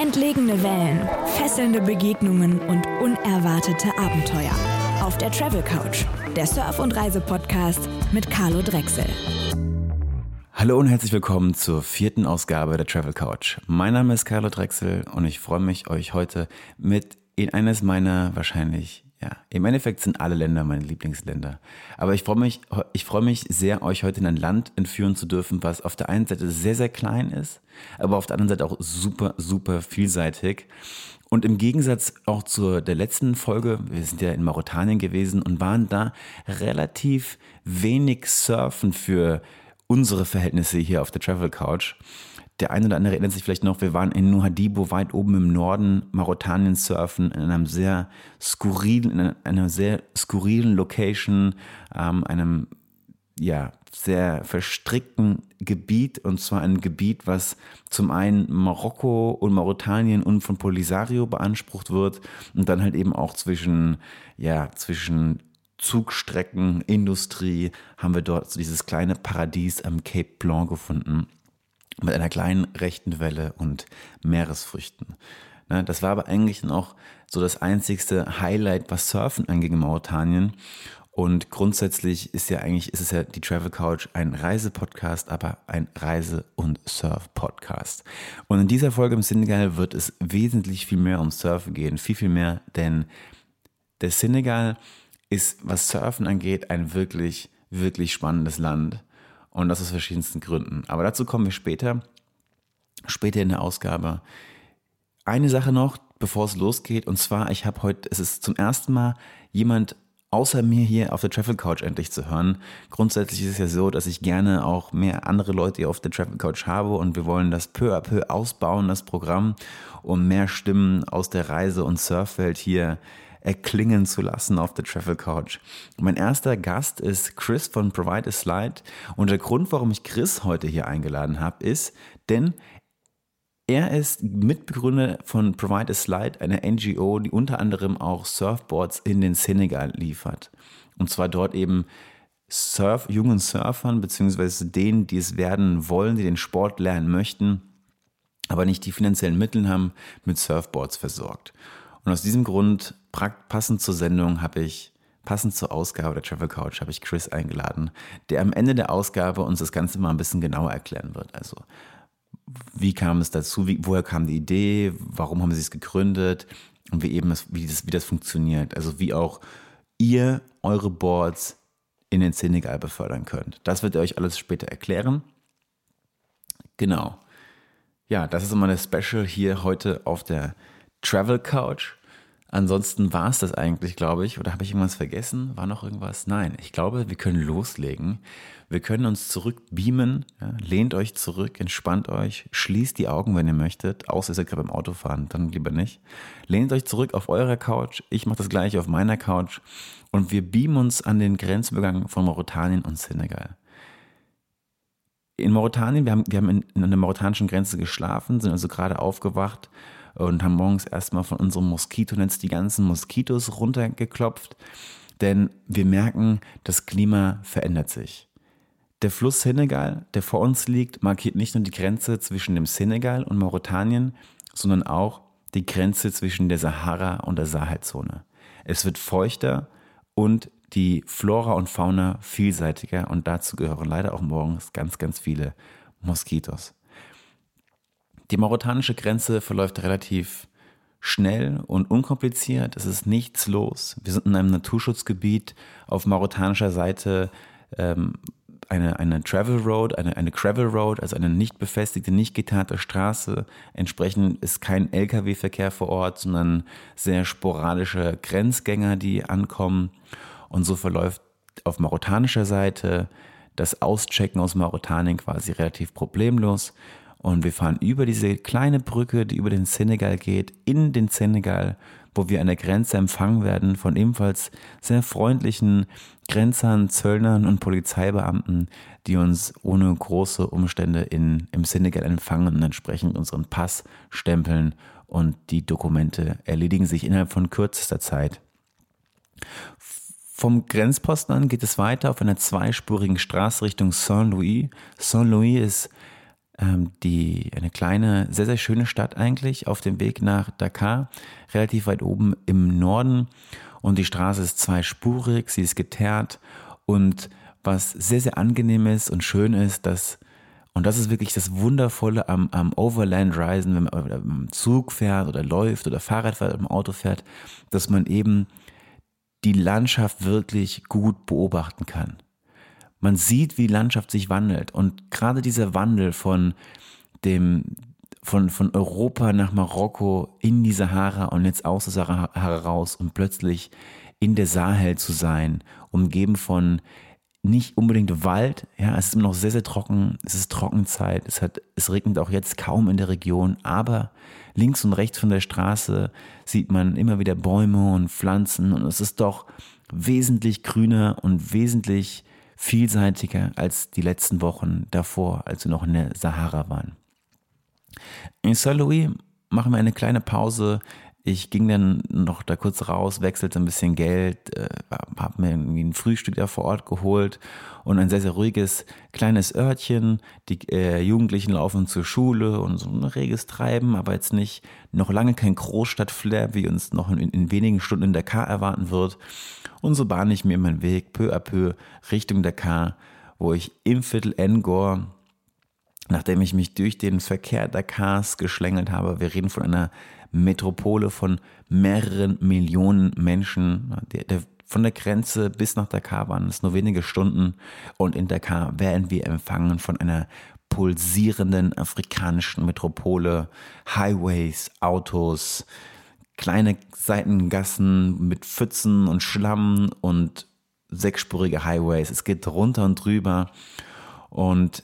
Entlegene Wellen, fesselnde Begegnungen und unerwartete Abenteuer. Auf der Travel Couch, der Surf- und Reise-Podcast mit Carlo Drechsel. Hallo und herzlich willkommen zur vierten Ausgabe der Travel Couch. Mein Name ist Carlo Drechsel und ich freue mich, euch heute mit in eines meiner wahrscheinlich ja, im Endeffekt sind alle Länder meine Lieblingsländer. Aber ich freue mich, ich freue mich sehr, euch heute in ein Land entführen zu dürfen, was auf der einen Seite sehr, sehr klein ist, aber auf der anderen Seite auch super, super vielseitig. Und im Gegensatz auch zu der letzten Folge, wir sind ja in Mauretanien gewesen und waren da relativ wenig surfen für unsere Verhältnisse hier auf der Travel Couch. Der eine oder andere erinnert sich vielleicht noch, wir waren in Nuhadibo weit oben im Norden Mauretaniens surfen, in einem sehr skurrilen, in einer sehr skurrilen Location, ähm, einem ja, sehr verstrickten Gebiet. Und zwar ein Gebiet, was zum einen Marokko und Mauretanien und von Polisario beansprucht wird und dann halt eben auch zwischen, ja, zwischen Zugstrecken, Industrie haben wir dort so dieses kleine Paradies am Cape Blanc gefunden mit einer kleinen rechten Welle und Meeresfrüchten. Ne, das war aber eigentlich noch so das einzigste Highlight, was Surfen angeht in Mauretanien. Und grundsätzlich ist ja eigentlich, ist es ja die Travel Couch ein Reisepodcast, aber ein Reise- und Surf-Podcast. Und in dieser Folge im Senegal wird es wesentlich viel mehr um Surfen gehen, viel, viel mehr, denn der Senegal ist, was Surfen angeht, ein wirklich, wirklich spannendes Land. Und das aus verschiedensten Gründen. Aber dazu kommen wir später, später in der Ausgabe. Eine Sache noch, bevor es losgeht, und zwar, ich habe heute, es ist zum ersten Mal jemand außer mir hier auf der Travel Couch endlich zu hören. Grundsätzlich ist es ja so, dass ich gerne auch mehr andere Leute hier auf der Travel Couch habe und wir wollen das peu à peu ausbauen, das Programm, um mehr Stimmen aus der Reise- und Surfwelt hier erklingen zu lassen auf der Travel Couch. Mein erster Gast ist Chris von Provide a Slide und der Grund, warum ich Chris heute hier eingeladen habe, ist, denn er ist Mitbegründer von Provide a Slide, einer NGO, die unter anderem auch Surfboards in den Senegal liefert. Und zwar dort eben Surf, jungen Surfern, beziehungsweise denen, die es werden wollen, die den Sport lernen möchten, aber nicht die finanziellen Mittel haben, mit Surfboards versorgt. Und aus diesem Grund, passend zur Sendung, habe ich, passend zur Ausgabe der Travel Couch, habe ich Chris eingeladen, der am Ende der Ausgabe uns das Ganze mal ein bisschen genauer erklären wird. Also, wie kam es dazu? Wie, woher kam die Idee? Warum haben sie es gegründet? Und wie eben, wie das, wie das funktioniert. Also, wie auch ihr eure Boards in den Senegal befördern könnt. Das wird er euch alles später erklären. Genau. Ja, das ist immer das Special hier heute auf der Travel Couch. Ansonsten war es das eigentlich, glaube ich. Oder habe ich irgendwas vergessen? War noch irgendwas? Nein, ich glaube, wir können loslegen. Wir können uns zurückbeamen. Ja, lehnt euch zurück, entspannt euch, schließt die Augen, wenn ihr möchtet. Außer ihr gerade beim Autofahren, dann lieber nicht. Lehnt euch zurück auf eurer Couch. Ich mache das gleiche auf meiner Couch. Und wir beamen uns an den Grenzübergang von Mauretanien und Senegal. In Mauretanien, wir haben, wir haben in, in der mauretanischen Grenze geschlafen, sind also gerade aufgewacht und haben morgens erstmal von unserem Moskitonetz die ganzen Moskitos runtergeklopft, denn wir merken, das Klima verändert sich. Der Fluss Senegal, der vor uns liegt, markiert nicht nur die Grenze zwischen dem Senegal und Mauretanien, sondern auch die Grenze zwischen der Sahara und der Sahelzone. Es wird feuchter und die Flora und Fauna vielseitiger und dazu gehören leider auch morgens ganz, ganz viele Moskitos. Die mauretanische Grenze verläuft relativ schnell und unkompliziert. Es ist nichts los. Wir sind in einem Naturschutzgebiet auf mauretanischer Seite. Ähm, eine, eine Travel Road, eine, eine Gravel Road, also eine nicht befestigte, nicht getarnte Straße. Entsprechend ist kein Lkw-Verkehr vor Ort, sondern sehr sporadische Grenzgänger, die ankommen. Und so verläuft auf mauretanischer Seite das Auschecken aus Mauretanien quasi relativ problemlos. Und wir fahren über diese kleine Brücke, die über den Senegal geht, in den Senegal, wo wir an der Grenze empfangen werden von ebenfalls sehr freundlichen Grenzern, Zöllnern und Polizeibeamten, die uns ohne große Umstände in, im Senegal empfangen und entsprechend unseren Pass stempeln und die Dokumente erledigen sich innerhalb von kürzester Zeit. Vom Grenzposten an geht es weiter auf einer zweispurigen Straße Richtung Saint-Louis. Saint-Louis ist die, eine kleine, sehr, sehr schöne Stadt eigentlich auf dem Weg nach Dakar, relativ weit oben im Norden. Und die Straße ist zweispurig, sie ist geteert und was sehr, sehr angenehm ist und schön ist, dass und das ist wirklich das Wundervolle am, am Overland-Reisen, wenn man im Zug fährt oder läuft oder Fahrrad fährt oder im Auto fährt, dass man eben die Landschaft wirklich gut beobachten kann. Man sieht, wie die Landschaft sich wandelt. Und gerade dieser Wandel von dem, von, von Europa nach Marokko in die Sahara und jetzt aus der Sahara raus und plötzlich in der Sahel zu sein, umgeben von nicht unbedingt Wald, ja, es ist immer noch sehr, sehr trocken, es ist Trockenzeit, es, hat, es regnet auch jetzt kaum in der Region, aber links und rechts von der Straße sieht man immer wieder Bäume und Pflanzen und es ist doch wesentlich grüner und wesentlich vielseitiger als die letzten Wochen davor, als wir noch in der Sahara waren. In Saint-Louis machen wir eine kleine Pause ich ging dann noch da kurz raus, wechselte ein bisschen Geld, äh, habe mir irgendwie ein Frühstück da vor Ort geholt und ein sehr, sehr ruhiges kleines Örtchen. Die äh, Jugendlichen laufen zur Schule und so ein reges Treiben, aber jetzt nicht noch lange kein Großstadtflair, wie uns noch in, in wenigen Stunden in Dakar erwarten wird. Und so bahne ich mir meinen Weg peu à peu Richtung Dakar, wo ich im Viertel Ngor nachdem ich mich durch den Verkehr Dakars geschlängelt habe, wir reden von einer Metropole von mehreren Millionen Menschen. Der, der, von der Grenze bis nach Dakar waren es nur wenige Stunden und in Dakar werden wir empfangen von einer pulsierenden afrikanischen Metropole, Highways, Autos, kleine Seitengassen mit Pfützen und Schlamm und sechsspurige Highways. Es geht runter und drüber und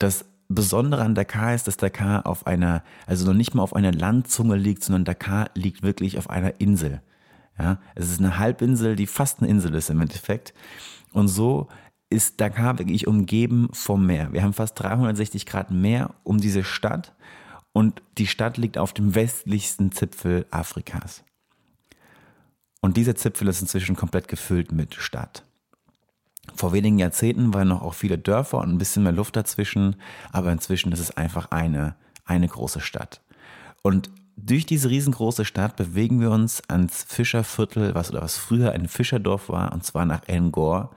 das Besondere an Dakar ist, dass Dakar auf einer, also noch nicht mal auf einer Landzunge liegt, sondern Dakar liegt wirklich auf einer Insel. Ja, es ist eine Halbinsel, die fast eine Insel ist im Endeffekt. Und so ist Dakar wirklich umgeben vom Meer. Wir haben fast 360 Grad Meer um diese Stadt und die Stadt liegt auf dem westlichsten Zipfel Afrikas. Und dieser Zipfel ist inzwischen komplett gefüllt mit Stadt. Vor wenigen Jahrzehnten waren noch auch viele Dörfer und ein bisschen mehr Luft dazwischen, aber inzwischen ist es einfach eine, eine große Stadt. Und durch diese riesengroße Stadt bewegen wir uns ans Fischerviertel, was oder was früher ein Fischerdorf war, und zwar nach Ngor,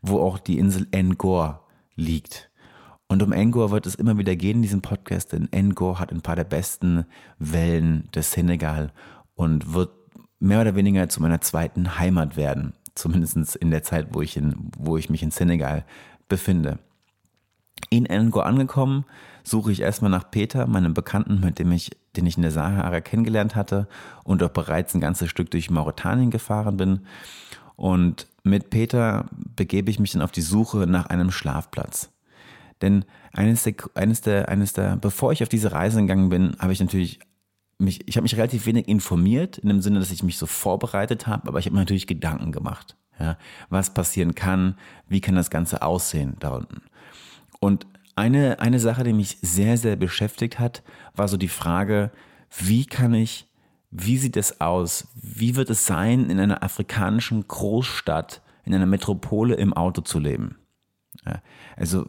wo auch die Insel Ngor liegt. Und um Ngor wird es immer wieder gehen in diesem Podcast, denn Ngor hat ein paar der besten Wellen des Senegal und wird mehr oder weniger zu meiner zweiten Heimat werden zumindest in der Zeit, wo ich, in, wo ich mich in Senegal befinde. In Ngor angekommen, suche ich erstmal nach Peter, meinem Bekannten, mit dem ich, den ich in der Sahara kennengelernt hatte und auch bereits ein ganzes Stück durch Mauretanien gefahren bin. Und mit Peter begebe ich mich dann auf die Suche nach einem Schlafplatz. Denn eines der, eines der, eines der, bevor ich auf diese Reise gegangen bin, habe ich natürlich mich, ich habe mich relativ wenig informiert, in dem Sinne, dass ich mich so vorbereitet habe, aber ich habe mir natürlich Gedanken gemacht. Ja, was passieren kann, wie kann das Ganze aussehen da unten. Und eine, eine Sache, die mich sehr, sehr beschäftigt hat, war so die Frage, wie kann ich, wie sieht es aus, wie wird es sein, in einer afrikanischen Großstadt, in einer Metropole im Auto zu leben? Ja, also,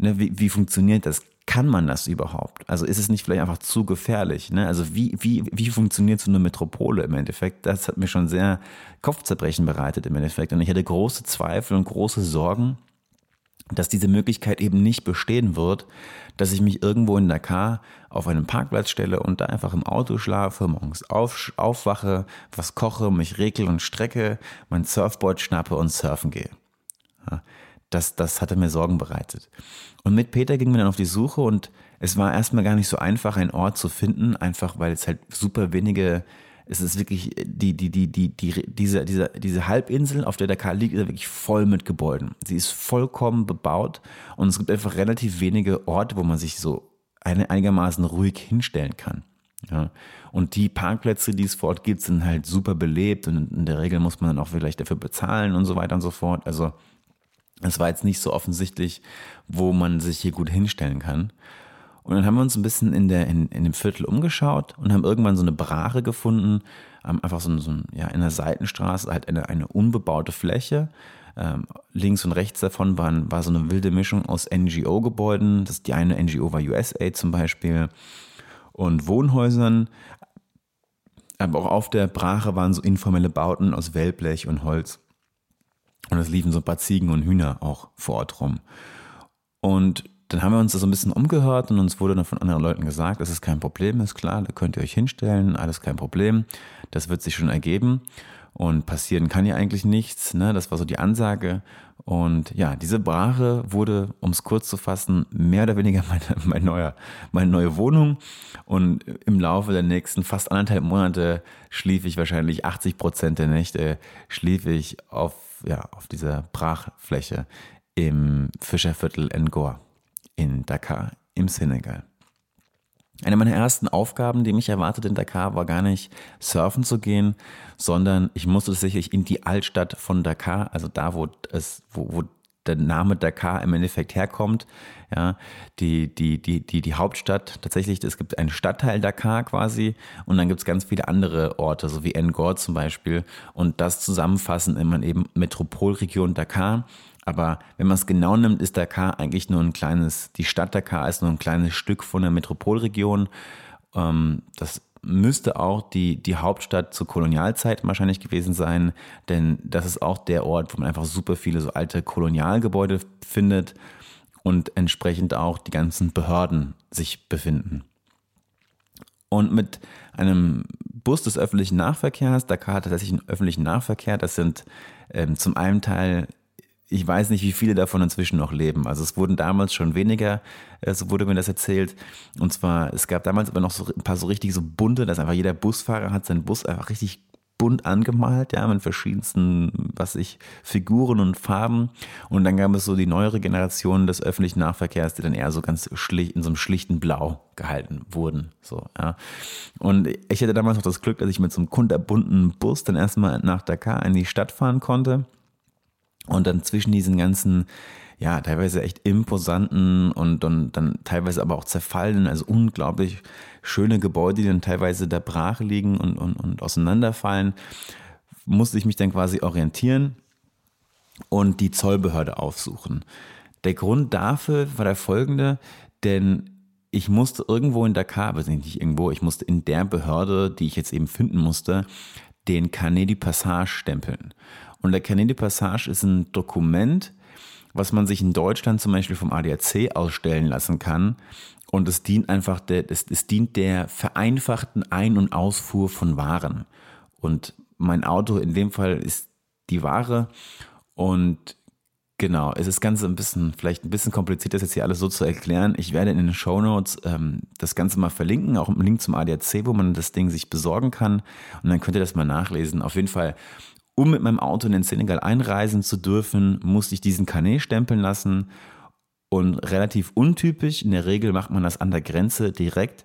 ne, wie, wie funktioniert das? kann man das überhaupt? Also ist es nicht vielleicht einfach zu gefährlich? Ne? Also wie, wie, wie funktioniert so eine Metropole im Endeffekt? Das hat mir schon sehr Kopfzerbrechen bereitet im Endeffekt. Und ich hatte große Zweifel und große Sorgen, dass diese Möglichkeit eben nicht bestehen wird, dass ich mich irgendwo in Dakar auf einem Parkplatz stelle und da einfach im Auto schlafe, morgens auf, aufwache, was koche, mich regel und strecke, mein Surfboard schnappe und surfen gehe. Ja, das, das hatte mir Sorgen bereitet. Und mit Peter gingen wir dann auf die Suche und es war erstmal gar nicht so einfach, einen Ort zu finden, einfach weil es halt super wenige, es ist wirklich, die, die, die, die, die, diese, diese, diese Halbinsel, auf der Dakar liegt, ist wirklich voll mit Gebäuden. Sie ist vollkommen bebaut und es gibt einfach relativ wenige Orte, wo man sich so einigermaßen ruhig hinstellen kann. Ja. Und die Parkplätze, die es vor Ort gibt, sind halt super belebt und in der Regel muss man dann auch vielleicht dafür bezahlen und so weiter und so fort. Also es war jetzt nicht so offensichtlich, wo man sich hier gut hinstellen kann. Und dann haben wir uns ein bisschen in, der, in, in dem Viertel umgeschaut und haben irgendwann so eine Brache gefunden, einfach so, so ja, in der Seitenstraße, halt eine, eine unbebaute Fläche, Ähm, links und rechts davon waren, war so eine wilde Mischung aus NGO-Gebäuden. Die eine NGO war USAID zum Beispiel und Wohnhäusern. Aber auch auf der Brache waren so informelle Bauten aus Wellblech und Holz. Und es liefen so ein paar Ziegen und Hühner auch vor Ort rum. Und dann haben wir uns da so ein bisschen umgehört und uns wurde dann von anderen Leuten gesagt, das ist kein Problem, ist klar, da könnt ihr euch hinstellen, alles kein Problem, das wird sich schon ergeben und passieren kann ja eigentlich nichts, ne? das war so die Ansage und ja, diese Brache wurde, um es kurz zu fassen, mehr oder weniger meine, mein neuer, meine neue Wohnung und im Laufe der nächsten fast anderthalb Monate schlief ich wahrscheinlich 80 Prozent der Nächte, schlief ich auf, ja, auf dieser Brachfläche im Fischerviertel Ngor in Dakar im Senegal. Eine meiner ersten Aufgaben, die mich erwartet in Dakar, war gar nicht surfen zu gehen, sondern ich musste tatsächlich in die Altstadt von Dakar, also da, wo es, wo, wo der Name Dakar im Endeffekt herkommt. Ja, die, die, die, die, die Hauptstadt, tatsächlich, es gibt einen Stadtteil Dakar quasi und dann gibt es ganz viele andere Orte, so wie Ngor zum Beispiel. Und das zusammenfassen immer eben Metropolregion Dakar. Aber wenn man es genau nimmt, ist Dakar eigentlich nur ein kleines, die Stadt Dakar ist nur ein kleines Stück von der Metropolregion. Ähm, das müsste auch die, die Hauptstadt zur Kolonialzeit wahrscheinlich gewesen sein, denn das ist auch der Ort, wo man einfach super viele so alte Kolonialgebäude findet und entsprechend auch die ganzen Behörden sich befinden. Und mit einem Bus des öffentlichen Nahverkehrs, Dakar hat tatsächlich einen öffentlichen Nahverkehr, das sind ähm, zum einen Teil ich weiß nicht, wie viele davon inzwischen noch leben. Also es wurden damals schon weniger, äh, so wurde mir das erzählt. Und zwar, es gab damals aber noch so ein paar so richtig so bunte, dass einfach jeder Busfahrer hat seinen Bus einfach richtig bunt angemalt, ja, mit verschiedensten, was ich, Figuren und Farben. Und dann gab es so die neuere Generation des öffentlichen Nahverkehrs, die dann eher so ganz schlicht, in so einem schlichten Blau gehalten wurden, so, ja. Und ich hatte damals noch das Glück, dass ich mit so einem kunterbunten Bus dann erstmal nach Dakar in die Stadt fahren konnte. Und dann zwischen diesen ganzen, ja, teilweise echt imposanten und, und dann teilweise aber auch zerfallenen, also unglaublich schöne Gebäude, die dann teilweise da brach liegen und, und, und auseinanderfallen, musste ich mich dann quasi orientieren und die Zollbehörde aufsuchen. Der Grund dafür war der folgende, denn ich musste irgendwo in Dakar, aber nicht irgendwo, ich musste in der Behörde, die ich jetzt eben finden musste, den Carnet du Passage stempeln. Und der Carnet de Passage ist ein Dokument, was man sich in Deutschland zum Beispiel vom ADAC ausstellen lassen kann. Und es dient einfach der, es, es dient der vereinfachten Ein- und Ausfuhr von Waren. Und mein Auto in dem Fall ist die Ware. Und genau, es ist ganz ein bisschen, vielleicht ein bisschen kompliziert, das jetzt hier alles so zu erklären. Ich werde in den Show Notes ähm, das Ganze mal verlinken, auch einen Link zum ADAC, wo man das Ding sich besorgen kann. Und dann könnt ihr das mal nachlesen. Auf jeden Fall um mit meinem Auto in den Senegal einreisen zu dürfen, musste ich diesen Kanet stempeln lassen. Und relativ untypisch, in der Regel macht man das an der Grenze direkt,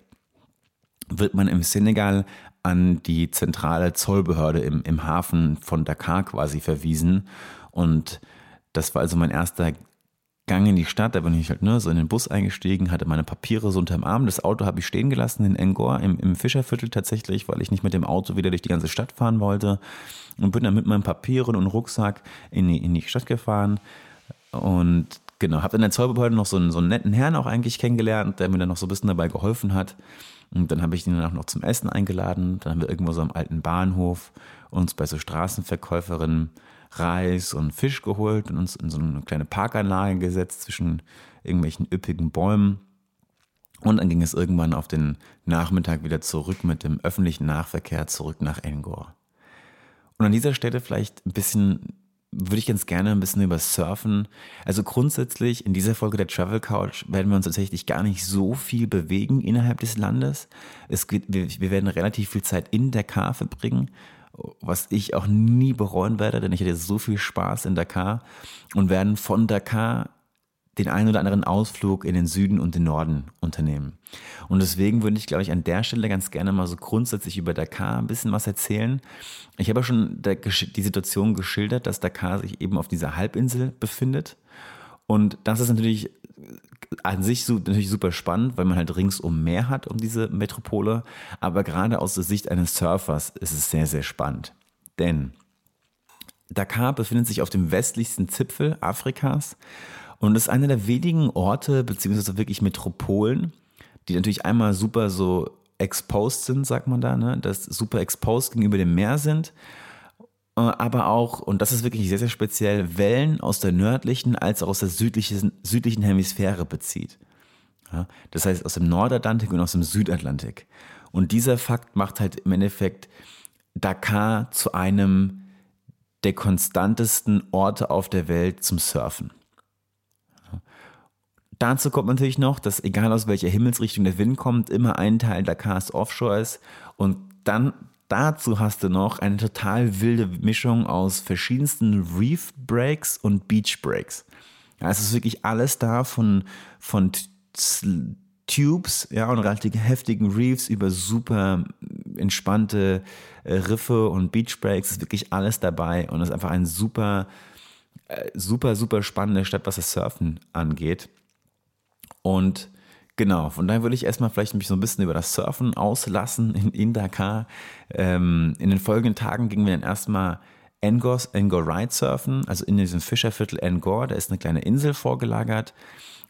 wird man im Senegal an die zentrale Zollbehörde im, im Hafen von Dakar quasi verwiesen. Und das war also mein erster Gang in die Stadt, da bin ich halt ne, so in den Bus eingestiegen, hatte meine Papiere so unterm Arm. Das Auto habe ich stehen gelassen in Engor im, im Fischerviertel tatsächlich, weil ich nicht mit dem Auto wieder durch die ganze Stadt fahren wollte. Und bin dann mit meinen Papieren und Rucksack in die, in die Stadt gefahren. Und genau, habe in der Zollbehörde noch so einen, so einen netten Herrn auch eigentlich kennengelernt, der mir dann noch so ein bisschen dabei geholfen hat. Und dann habe ich ihn dann auch noch zum Essen eingeladen. Dann haben wir irgendwo so am alten Bahnhof uns bei so Straßenverkäuferinnen Reis und Fisch geholt und uns in so eine kleine Parkanlage gesetzt zwischen irgendwelchen üppigen Bäumen. Und dann ging es irgendwann auf den Nachmittag wieder zurück mit dem öffentlichen Nahverkehr zurück nach Engor. Und an dieser Stelle vielleicht ein bisschen, würde ich ganz gerne ein bisschen über Surfen. Also grundsätzlich in dieser Folge der Travel Couch werden wir uns tatsächlich gar nicht so viel bewegen innerhalb des Landes. Es geht, wir, wir werden relativ viel Zeit in Dakar verbringen was ich auch nie bereuen werde, denn ich hatte so viel Spaß in Dakar und werden von Dakar den einen oder anderen Ausflug in den Süden und den Norden unternehmen. Und deswegen würde ich, glaube ich, an der Stelle ganz gerne mal so grundsätzlich über Dakar ein bisschen was erzählen. Ich habe ja schon die Situation geschildert, dass Dakar sich eben auf dieser Halbinsel befindet. Und das ist natürlich an sich so, natürlich super spannend, weil man halt ringsum mehr hat um diese Metropole. Aber gerade aus der Sicht eines Surfers ist es sehr, sehr spannend. Denn Dakar befindet sich auf dem westlichsten Zipfel Afrikas und ist einer der wenigen Orte, beziehungsweise wirklich Metropolen, die natürlich einmal super so exposed sind, sagt man da, ne? dass super exposed gegenüber dem Meer sind, äh, aber auch, und das ist wirklich sehr, sehr speziell, Wellen aus der nördlichen als auch aus der südlichen, südlichen Hemisphäre bezieht. Ja? Das heißt aus dem Nordatlantik und aus dem Südatlantik. Und dieser Fakt macht halt im Endeffekt Dakar zu einem der konstantesten Orte auf der Welt zum Surfen. Dazu kommt natürlich noch, dass egal aus welcher Himmelsrichtung der Wind kommt, immer ein Teil Dakars offshore ist. Und dann dazu hast du noch eine total wilde Mischung aus verschiedensten Reef Breaks und Beach Breaks. Ja, es ist wirklich alles da von, von Tubes ja, und relativ heftigen Reefs über super entspannte äh, Riffe und Beach Breaks. Es ist wirklich alles dabei und es ist einfach ein super, äh, super, super spannende Stadt, was das Surfen angeht. Und genau, von daher würde ich erstmal vielleicht mich so ein bisschen über das Surfen auslassen in, in Dakar. Ähm, in den folgenden Tagen gingen wir dann erstmal Angors, Angor Ride surfen, also in diesem Fischerviertel Angor, da ist eine kleine Insel vorgelagert.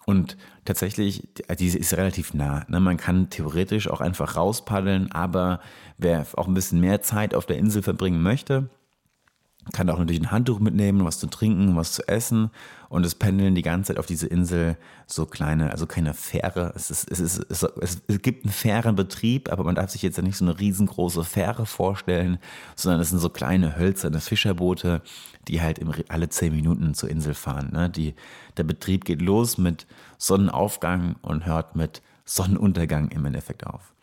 Und tatsächlich, diese ist relativ nah. Ne? Man kann theoretisch auch einfach rauspaddeln, aber wer auch ein bisschen mehr Zeit auf der Insel verbringen möchte, kann auch natürlich ein Handtuch mitnehmen, was zu trinken, was zu essen. Und es pendeln die ganze Zeit auf diese Insel so kleine, also keine Fähre. Es, ist, es, ist, es, es, es gibt einen Fährenbetrieb, aber man darf sich jetzt nicht so eine riesengroße Fähre vorstellen, sondern es sind so kleine hölzerne Fischerboote, die halt im, alle zehn Minuten zur Insel fahren. Ne? Die, der Betrieb geht los mit Sonnenaufgang und hört mit Sonnenuntergang im Endeffekt auf.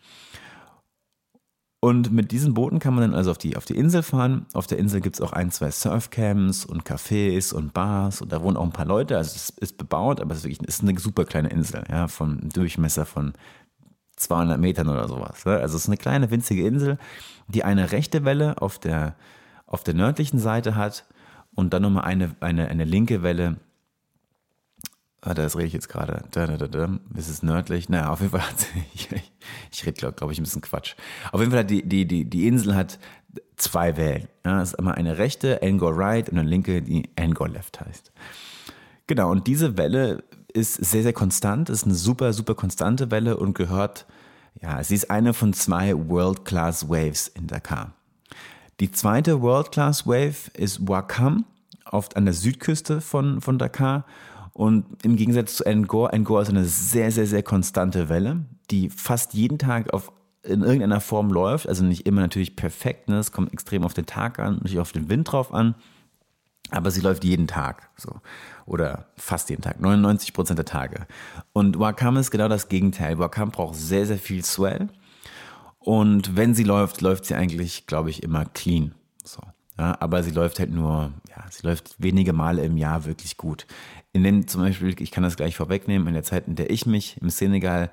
Und mit diesen Booten kann man dann also auf die, auf die Insel fahren. Auf der Insel gibt es auch ein, zwei Surfcamps und Cafés und Bars und da wohnen auch ein paar Leute. Also es ist bebaut, aber es ist, wirklich, es ist eine super kleine Insel, ja, vom Durchmesser von 200 Metern oder sowas. Ne? Also es ist eine kleine, winzige Insel, die eine rechte Welle auf der, auf der nördlichen Seite hat und dann nochmal eine, eine, eine linke Welle Ah, das rede ich jetzt gerade. Da, da, da, da. Ist es nördlich? Naja, auf jeden Fall hat sie, ich, rede, glaube glaub ich, ein bisschen Quatsch. Auf jeden Fall hat die, die, die, die Insel hat zwei Wellen. Ja, es ist einmal eine rechte, Angor Right, und eine linke, die Angor Left heißt. Genau, und diese Welle ist sehr, sehr konstant, ist eine super, super konstante Welle und gehört, ja, sie ist eine von zwei World-Class Waves in Dakar. Die zweite World-Class Wave ist Wakam, oft an der Südküste von, von Dakar und im Gegensatz zu Angor, Angor ist eine sehr, sehr, sehr konstante Welle, die fast jeden Tag auf, in irgendeiner Form läuft. Also nicht immer natürlich perfekt, ne? es kommt extrem auf den Tag an, natürlich auf den Wind drauf an. Aber sie läuft jeden Tag so. Oder fast jeden Tag, 99 Prozent der Tage. Und Wakam ist genau das Gegenteil. Wakam braucht sehr, sehr viel Swell. Und wenn sie läuft, läuft sie eigentlich, glaube ich, immer clean. So. Ja, aber sie läuft halt nur, ja, sie läuft wenige Male im Jahr wirklich gut in den zum Beispiel, ich kann das gleich vorwegnehmen, in der Zeit, in der ich mich im Senegal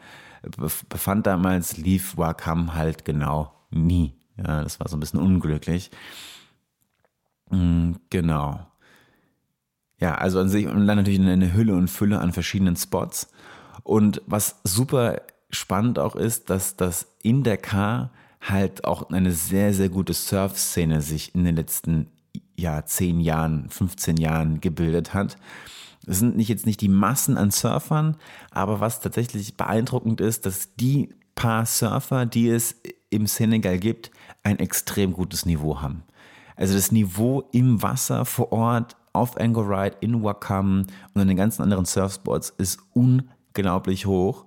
befand damals, lief Wakam halt genau nie. Ja, das war so ein bisschen unglücklich. Mm, genau. Ja, also an sich und dann natürlich eine Hülle und Fülle an verschiedenen Spots. Und was super spannend auch ist, dass das in der Car halt auch eine sehr, sehr gute Surf-Szene sich in den letzten ja, 10 Jahren, 15 Jahren gebildet hat. Es sind nicht jetzt nicht die Massen an Surfern, aber was tatsächlich beeindruckend ist, dass die paar Surfer, die es im Senegal gibt, ein extrem gutes Niveau haben. Also das Niveau im Wasser vor Ort, auf Angoride, in Wakam und an den ganzen anderen Surfspots ist unglaublich hoch.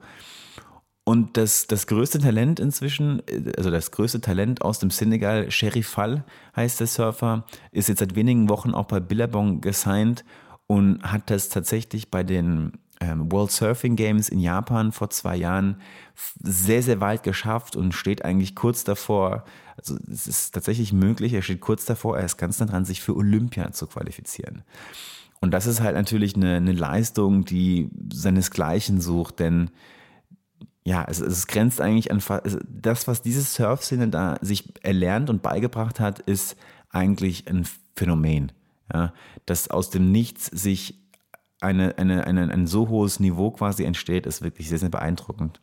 Und das, das größte Talent inzwischen, also das größte Talent aus dem Senegal, Sherry Fall heißt der Surfer, ist jetzt seit wenigen Wochen auch bei Billabong gesigned und hat das tatsächlich bei den ähm, World Surfing Games in Japan vor zwei Jahren sehr, sehr weit geschafft und steht eigentlich kurz davor, also es ist tatsächlich möglich, er steht kurz davor, er ist ganz nah dran, sich für Olympia zu qualifizieren. Und das ist halt natürlich eine, eine Leistung, die seinesgleichen sucht, denn ja, es, es grenzt eigentlich an das, was diese Surfszene da sich erlernt und beigebracht hat, ist eigentlich ein Phänomen ja, dass aus dem Nichts sich eine, eine, eine, ein so hohes Niveau quasi entsteht, ist wirklich sehr, sehr beeindruckend.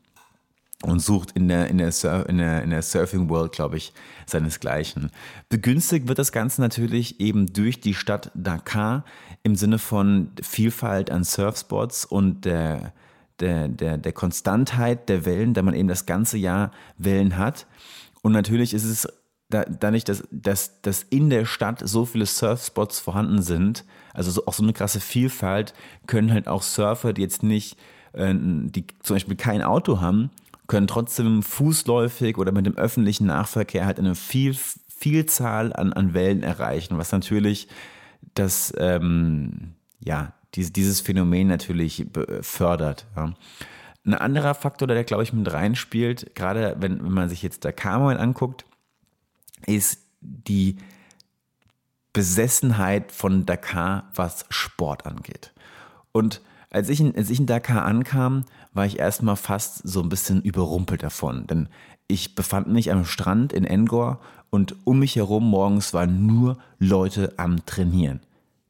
und sucht in der, in der, Sur in der, in der Surfing World, glaube ich, seinesgleichen. Begünstigt wird das Ganze natürlich eben durch die Stadt Dakar im Sinne von Vielfalt an Surfspots und der, der, der, der Konstantheit der Wellen, da man eben das ganze Jahr Wellen hat. Und natürlich ist es da, dadurch, dass, dass, dass in der Stadt so viele Surfspots vorhanden sind, also so, auch so eine krasse Vielfalt, können halt auch Surfer, die jetzt nicht, äh, die zum Beispiel kein Auto haben, können trotzdem fußläufig oder mit dem öffentlichen Nahverkehr halt eine viel, Vielzahl an, an Wellen erreichen, was natürlich das, ähm, ja, dieses, dieses Phänomen natürlich fördert. Ja. Ein anderer Faktor, der, glaube ich, mit reinspielt, gerade wenn, wenn man sich jetzt Dakar mal anguckt, ist die Besessenheit von Dakar, was Sport angeht. Und als ich, in, als ich in Dakar ankam, war ich erstmal fast so ein bisschen überrumpelt davon. Denn ich befand mich am Strand in Engor und um mich herum morgens waren nur Leute am Trainieren.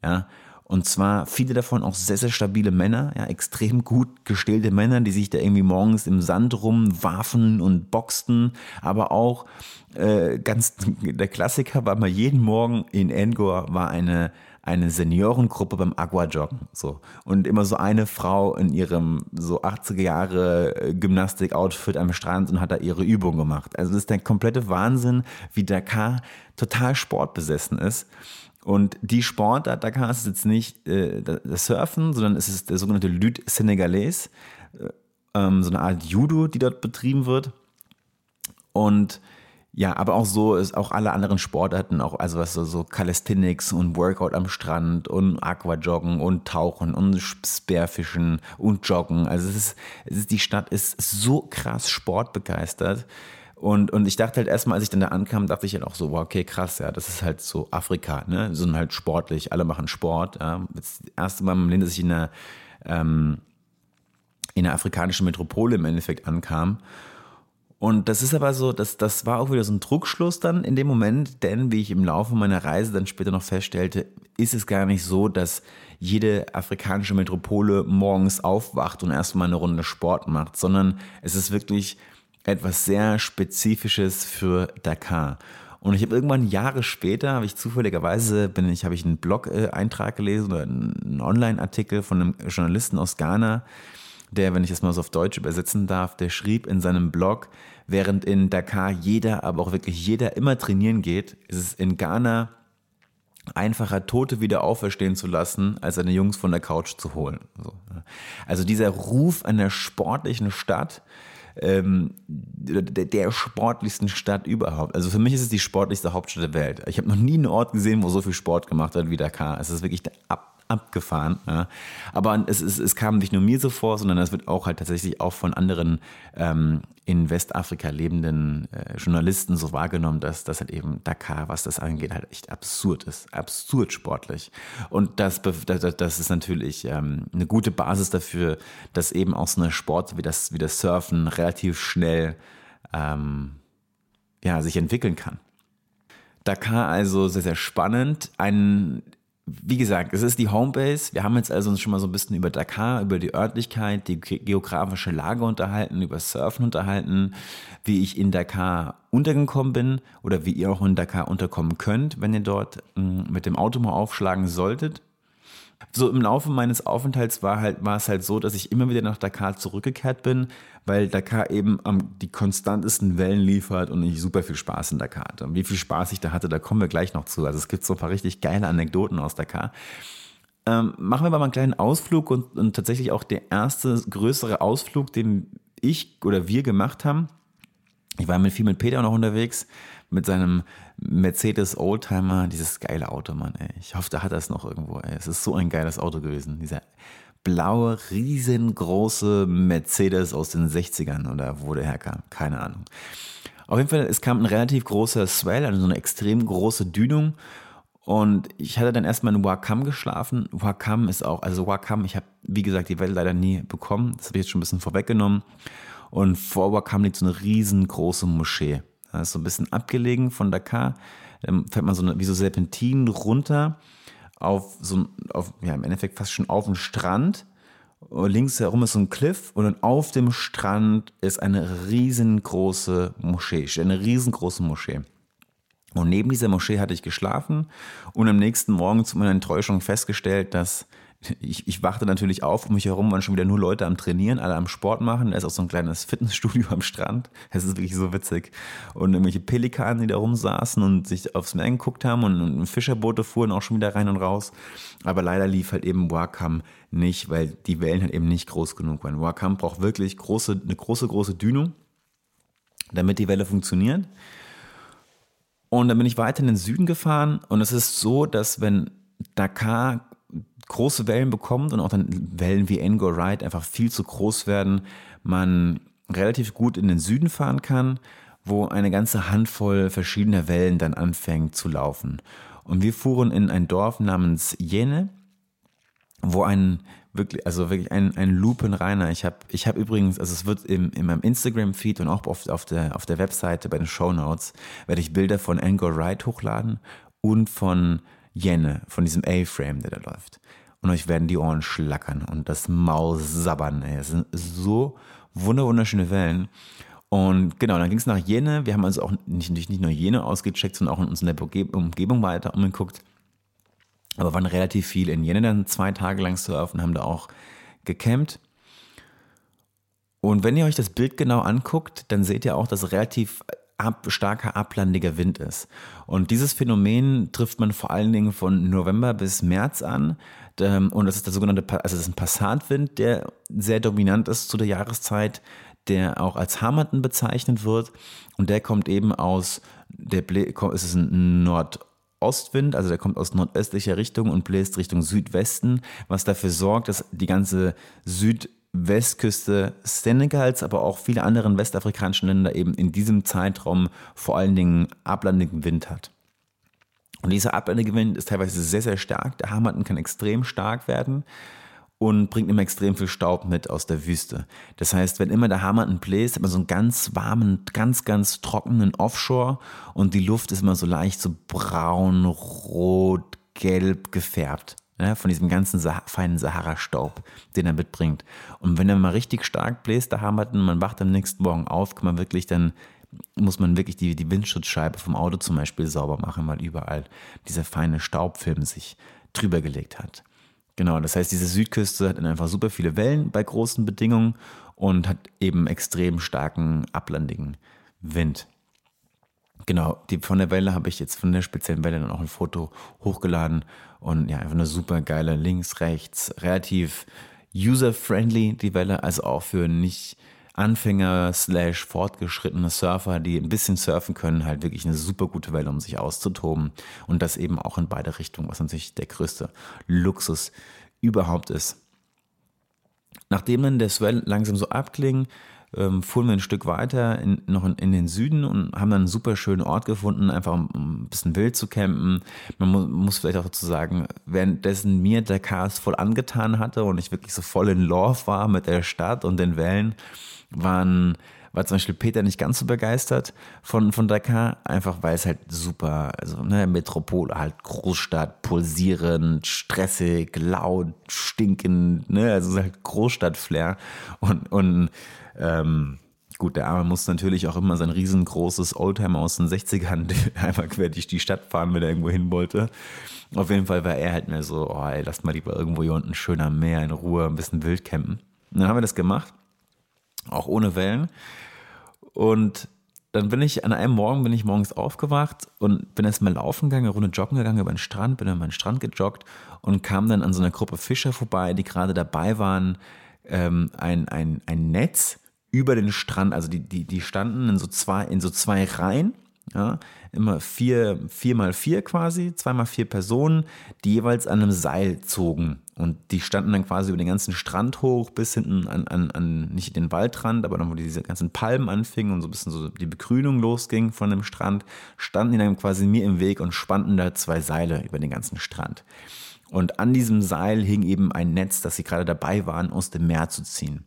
Ja, und zwar viele davon auch sehr, sehr stabile Männer, ja, extrem gut gestählte Männer, die sich da irgendwie morgens im Sand rumwarfen und boxten. Aber auch äh, ganz der Klassiker war mal jeden Morgen in Engor war eine eine Seniorengruppe beim Aquajoggen. So. Und immer so eine Frau in ihrem so 80er Jahre äh, Gymnastik-Outfit am Strand und hat da ihre Übung gemacht. Also das ist der komplette Wahnsinn, wie Dakar total sportbesessen ist. Und die Sportart Dakar ist jetzt nicht äh, das Surfen, sondern es ist der sogenannte Lutte Senegalese, äh, ähm, so eine Art Judo, die dort betrieben wird. Und ja, aber auch so ist auch alle anderen Sportarten, auch also was so, so Calisthenics und Workout am Strand und Aquajoggen und Tauchen und Spearfischen und Joggen. Also es ist, es ist die Stadt ist so krass sportbegeistert. Und, und ich dachte halt erstmal, als ich dann da ankam, dachte ich halt auch so, wow, okay, krass, ja, das ist halt so Afrika, ne? Sind halt sportlich, alle machen Sport. Ja? Das erste Mal im Leben, dass ich in einer, ähm, in einer afrikanischen Metropole im Endeffekt ankam. Und das ist aber so, das, das war auch wieder so ein Druckschluss dann in dem Moment, denn wie ich im Laufe meiner Reise dann später noch feststellte, ist es gar nicht so, dass jede afrikanische Metropole morgens aufwacht und erstmal eine Runde Sport macht, sondern es ist wirklich etwas sehr Spezifisches für Dakar. Und ich habe irgendwann Jahre später, habe ich zufälligerweise, bin ich, habe ich einen Blog-Eintrag gelesen oder einen Online-Artikel von einem Journalisten aus Ghana, der, wenn ich das mal so auf Deutsch übersetzen darf, der schrieb in seinem Blog, während in Dakar jeder, aber auch wirklich jeder immer trainieren geht, ist es in Ghana einfacher, Tote wieder auferstehen zu lassen, als seine Jungs von der Couch zu holen. Also dieser Ruf einer sportlichen Stadt, ähm, der, sportlichsten Stadt überhaupt. Also für mich ist es die sportlichste Hauptstadt der Welt. Ich habe noch nie einen Ort gesehen, wo so viel Sport gemacht wird wie Dakar. Es ist wirklich der ab abgefahren. Ja. Aber es, es, es kam nicht nur mir so vor, sondern es wird auch halt tatsächlich auch von anderen ähm, in Westafrika lebenden äh, Journalisten so wahrgenommen, dass das halt eben Dakar, was das angeht, halt echt absurd ist. Absurd sportlich. Und das, das, das ist natürlich ähm, eine gute Basis dafür, dass eben auch so eine Sport wie das, wie das Surfen relativ schnell ähm, ja, sich entwickeln kann. Dakar also sehr, sehr spannend. Ein wie gesagt, es ist die Homebase. Wir haben jetzt also uns schon mal so ein bisschen über Dakar, über die Örtlichkeit, die geografische Lage unterhalten, über Surfen unterhalten, wie ich in Dakar untergekommen bin oder wie ihr auch in Dakar unterkommen könnt, wenn ihr dort mm, mit dem Auto mal aufschlagen solltet. So im Laufe meines Aufenthalts war, halt, war es halt so, dass ich immer wieder nach Dakar zurückgekehrt bin, weil Dakar eben am, die konstantesten Wellen liefert und ich super viel Spaß in Dakar hatte. Und wie viel Spaß ich da hatte, da kommen wir gleich noch zu. Also es gibt so ein paar richtig geile Anekdoten aus Dakar. Ähm, machen wir aber mal einen kleinen Ausflug und, und tatsächlich auch der erste größere Ausflug, den ich oder wir gemacht haben. Ich war mit viel mit Peter noch unterwegs, mit seinem Mercedes Oldtimer, dieses geile Auto, Mann, ey. Ich hoffe, da hat er es noch irgendwo, ey. Es ist so ein geiles Auto gewesen. Dieser blaue, riesengroße Mercedes aus den 60ern oder wo der herkam. Keine Ahnung. Auf jeden Fall, es kam ein relativ großer Swell, also so eine extrem große Dünung. Und ich hatte dann erstmal in Wakam geschlafen. Wakam ist auch, also Wakam, ich habe, wie gesagt, die Welt leider nie bekommen. Das habe ich jetzt schon ein bisschen vorweggenommen. Und vor Wakam liegt so eine riesengroße Moschee. Das ist so ein bisschen abgelegen von Dakar. Dann fährt man so eine, wie so Serpentinen runter auf so, auf, ja, im Endeffekt fast schon auf den Strand. links herum ist so ein Cliff und dann auf dem Strand ist eine riesengroße Moschee, eine riesengroße Moschee. Und neben dieser Moschee hatte ich geschlafen und am nächsten Morgen zu meiner Enttäuschung festgestellt, dass ich, ich wachte natürlich auf, um mich herum waren schon wieder nur Leute am Trainieren, alle am Sport machen. Da ist auch so ein kleines Fitnessstudio am Strand. Es ist wirklich so witzig. Und irgendwelche Pelikanen, die da rumsaßen und sich aufs Meer geguckt haben und, und Fischerboote fuhren auch schon wieder rein und raus. Aber leider lief halt eben Wakam nicht, weil die Wellen halt eben nicht groß genug waren. Wakam braucht wirklich große, eine große, große Dünung, damit die Welle funktioniert. Und dann bin ich weiter in den Süden gefahren und es ist so, dass wenn Dakar große Wellen bekommt und auch dann Wellen wie Angor Ride einfach viel zu groß werden, man relativ gut in den Süden fahren kann, wo eine ganze Handvoll verschiedener Wellen dann anfängt zu laufen. Und wir fuhren in ein Dorf namens Jene, wo ein wirklich, also wirklich ein, ein lupenreiner. Ich habe ich hab übrigens, also es wird im, in meinem Instagram-Feed und auch auf, auf, der, auf der Webseite bei den Show Notes werde ich Bilder von Angor Ride hochladen und von Jenne, von diesem A-Frame, der da läuft und euch werden die Ohren schlackern und das Maul sabbern. Ey. Es sind so wunderschöne Wellen. Und genau, dann ging es nach Jene. Wir haben also auch nicht, nicht nur Jene ausgecheckt, sondern auch in uns in der Umgebung weiter umgeguckt. Aber waren relativ viel in Jene dann zwei Tage lang surfen, haben da auch gecampt. Und wenn ihr euch das Bild genau anguckt, dann seht ihr auch, dass relativ ab, starker ablandiger Wind ist. Und dieses Phänomen trifft man vor allen Dingen von November bis März an. Ähm, und das ist der sogenannte, also das ist ein Passatwind, der sehr dominant ist zu der Jahreszeit, der auch als Hammerton bezeichnet wird. Und der kommt eben aus, der es ist ein Nordostwind, also der kommt aus nordöstlicher Richtung und bläst Richtung Südwesten, was dafür sorgt, dass die ganze Südwestküste Senegals, aber auch viele andere westafrikanischen Länder eben in diesem Zeitraum vor allen Dingen ablandigen Wind hat. Und dieser Abwendegewinn ist teilweise sehr, sehr stark. Der Hammerton kann extrem stark werden und bringt immer extrem viel Staub mit aus der Wüste. Das heißt, wenn immer der Hammerton bläst, hat man so einen ganz warmen, ganz, ganz trockenen Offshore und die Luft ist immer so leicht so braun, rot, gelb gefärbt. Ja, von diesem ganzen Sah feinen Sahara-Staub, den er mitbringt. Und wenn er mal richtig stark bläst, der Hammerton, man wacht am nächsten Morgen auf, kann man wirklich dann muss man wirklich die, die Windschutzscheibe vom Auto zum Beispiel sauber machen, weil überall dieser feine Staubfilm sich drüber gelegt hat. Genau, das heißt, diese Südküste hat einfach super viele Wellen bei großen Bedingungen und hat eben extrem starken ablandigen Wind. Genau, die, von der Welle habe ich jetzt von der speziellen Welle dann auch ein Foto hochgeladen und ja, einfach eine super geile links, rechts, relativ user-friendly die Welle, also auch für nicht Anfänger slash fortgeschrittene Surfer, die ein bisschen surfen können, halt wirklich eine super gute Welle, um sich auszutoben. Und das eben auch in beide Richtungen, was natürlich der größte Luxus überhaupt ist. Nachdem dann der Swell langsam so abkling, ähm, fuhren wir ein Stück weiter in, noch in, in, den Süden und haben dann einen super schönen Ort gefunden, einfach um, um ein bisschen wild zu campen. Man mu muss vielleicht auch dazu sagen, währenddessen mir der Cast voll angetan hatte und ich wirklich so voll in Love war mit der Stadt und den Wellen, waren, war zum Beispiel Peter nicht ganz so begeistert von, von Dakar, einfach weil es halt super, also ne, Metropole, halt Großstadt, pulsierend, stressig, laut, stinkend, ne, also halt Großstadt-Flair und, und ähm, Gut, der Arme muss natürlich auch immer sein riesengroßes Oldtimer aus den 60ern einmal quer durch die Stadt fahren, wenn er irgendwo hin wollte. Auf jeden Fall war er halt mehr so, oh ey, lass mal lieber irgendwo hier unten schön am Meer in Ruhe ein bisschen wild campen. Und dann haben wir das gemacht auch ohne Wellen. Und dann bin ich an einem Morgen bin ich morgens aufgewacht und bin erstmal laufen gegangen, eine Runde joggen gegangen über den Strand, bin an meinen Strand gejoggt und kam dann an so einer Gruppe Fischer vorbei, die gerade dabei waren, ähm, ein, ein, ein Netz über den Strand, also die, die, die standen in so zwei, in so zwei Reihen ja, immer vier, vier mal vier quasi, zweimal vier Personen, die jeweils an einem Seil zogen. Und die standen dann quasi über den ganzen Strand hoch bis hinten an, an, an nicht den Waldrand, aber dann, wo diese ganzen Palmen anfingen und so ein bisschen so die Begrünung losging von dem Strand, standen die dann quasi mir im Weg und spannten da zwei Seile über den ganzen Strand. Und an diesem Seil hing eben ein Netz, das sie gerade dabei waren, aus dem Meer zu ziehen.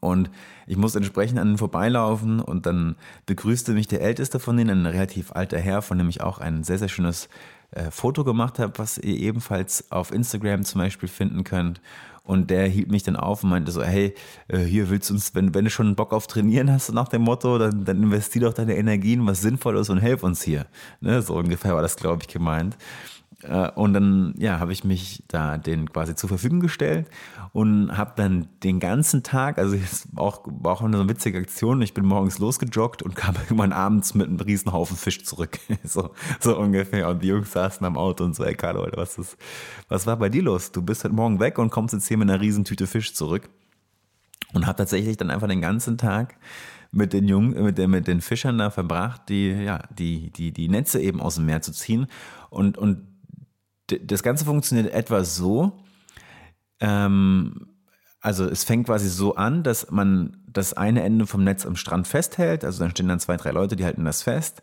Und ich musste entsprechend an ihn vorbeilaufen und dann begrüßte mich der älteste von denen, ein relativ alter Herr, von dem ich auch ein sehr, sehr schönes äh, Foto gemacht habe, was ihr ebenfalls auf Instagram zum Beispiel finden könnt. Und der hielt mich dann auf und meinte so, hey, äh, hier willst du uns, wenn, wenn du schon Bock auf Trainieren hast, nach dem Motto, dann, dann investier doch deine Energien, was sinnvoll ist und helf uns hier. Ne? So ungefähr war das, glaube ich, gemeint. Äh, und dann ja, habe ich mich da den quasi zur Verfügung gestellt und habe dann den ganzen Tag, also es auch, war auch eine witzige Aktion, ich bin morgens losgejoggt und kam irgendwann abends mit einem riesen Haufen Fisch zurück. so, so ungefähr. Und die Jungs saßen am Auto und so, ey Carlo, was, ist, was war bei dir los? Du bist heute Morgen weg und kommst jetzt hier mit einer riesen Tüte Fisch zurück. Und habe tatsächlich dann einfach den ganzen Tag mit den Jungen, mit den, mit den Fischern da verbracht, die, ja, die, die, die Netze eben aus dem Meer zu ziehen. Und, und das Ganze funktioniert etwa so, ähm, also es fängt quasi so an, dass man das eine Ende vom Netz am Strand festhält, also dann stehen dann zwei, drei Leute, die halten das fest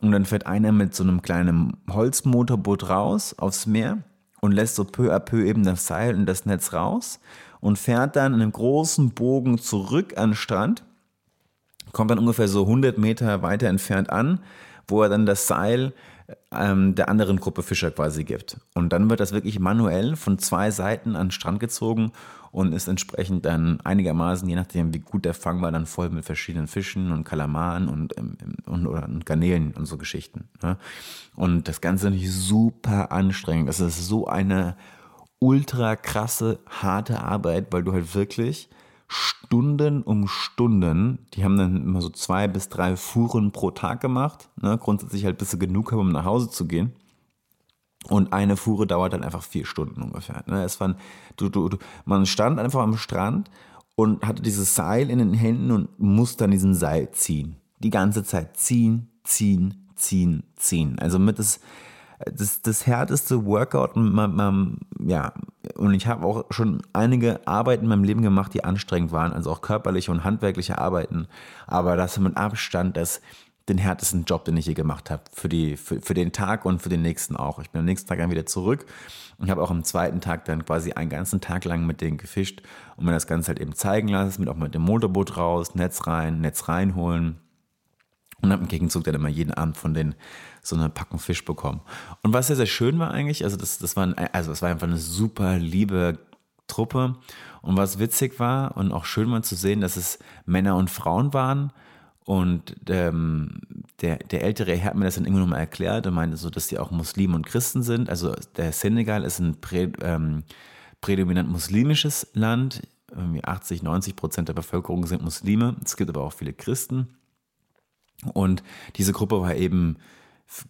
und dann fährt einer mit so einem kleinen Holzmotorboot raus aufs Meer und lässt so peu à peu eben das Seil und das Netz raus und fährt dann in einem großen Bogen zurück an den Strand, kommt dann ungefähr so 100 Meter weiter entfernt an, wo er dann das Seil ähm, der anderen Gruppe Fischer quasi gibt. Und dann wird das wirklich manuell von zwei Seiten an den Strand gezogen und ist entsprechend dann einigermaßen, je nachdem wie gut der Fang war, dann voll mit verschiedenen Fischen und Kalamaren und, ähm, und, oder, und Garnelen und so Geschichten. Ne? Und das Ganze ist super anstrengend. Das ist so eine ultra krasse, harte Arbeit, weil du halt wirklich Stunden um Stunden. Die haben dann immer so zwei bis drei Fuhren pro Tag gemacht. Ne? Grundsätzlich halt, bis sie genug haben, um nach Hause zu gehen. Und eine Fuhre dauert dann einfach vier Stunden ungefähr. Ne? Es waren, du, du, du, man stand einfach am Strand und hatte dieses Seil in den Händen und musste dann diesen Seil ziehen. Die ganze Zeit ziehen, ziehen, ziehen, ziehen. Also mit das, das, das härteste Workout, man, man, ja, und ich habe auch schon einige Arbeiten in meinem Leben gemacht, die anstrengend waren, also auch körperliche und handwerkliche Arbeiten, aber das mit Abstand das den härtesten Job, den ich je gemacht habe, für, die, für, für den Tag und für den nächsten auch. Ich bin am nächsten Tag dann wieder zurück. Und habe auch am zweiten Tag dann quasi einen ganzen Tag lang mit denen gefischt und mir das Ganze halt eben zeigen lassen, mit auch mit dem Motorboot raus, Netz rein, Netz reinholen und habe im Gegenzug dann immer jeden Abend von denen so eine Packung Fisch bekommen. Und was sehr, sehr schön war eigentlich, also das, das, war, ein, also das war einfach eine super liebe Truppe. Und was witzig war und auch schön war zu sehen, dass es Männer und Frauen waren. Und ähm, der, der ältere Herr hat mir das dann irgendwann mal erklärt und meinte so, dass die auch Muslimen und Christen sind. Also der Senegal ist ein prä, ähm, prädominant muslimisches Land. 80, 90 Prozent der Bevölkerung sind Muslime. Es gibt aber auch viele Christen. Und diese Gruppe war eben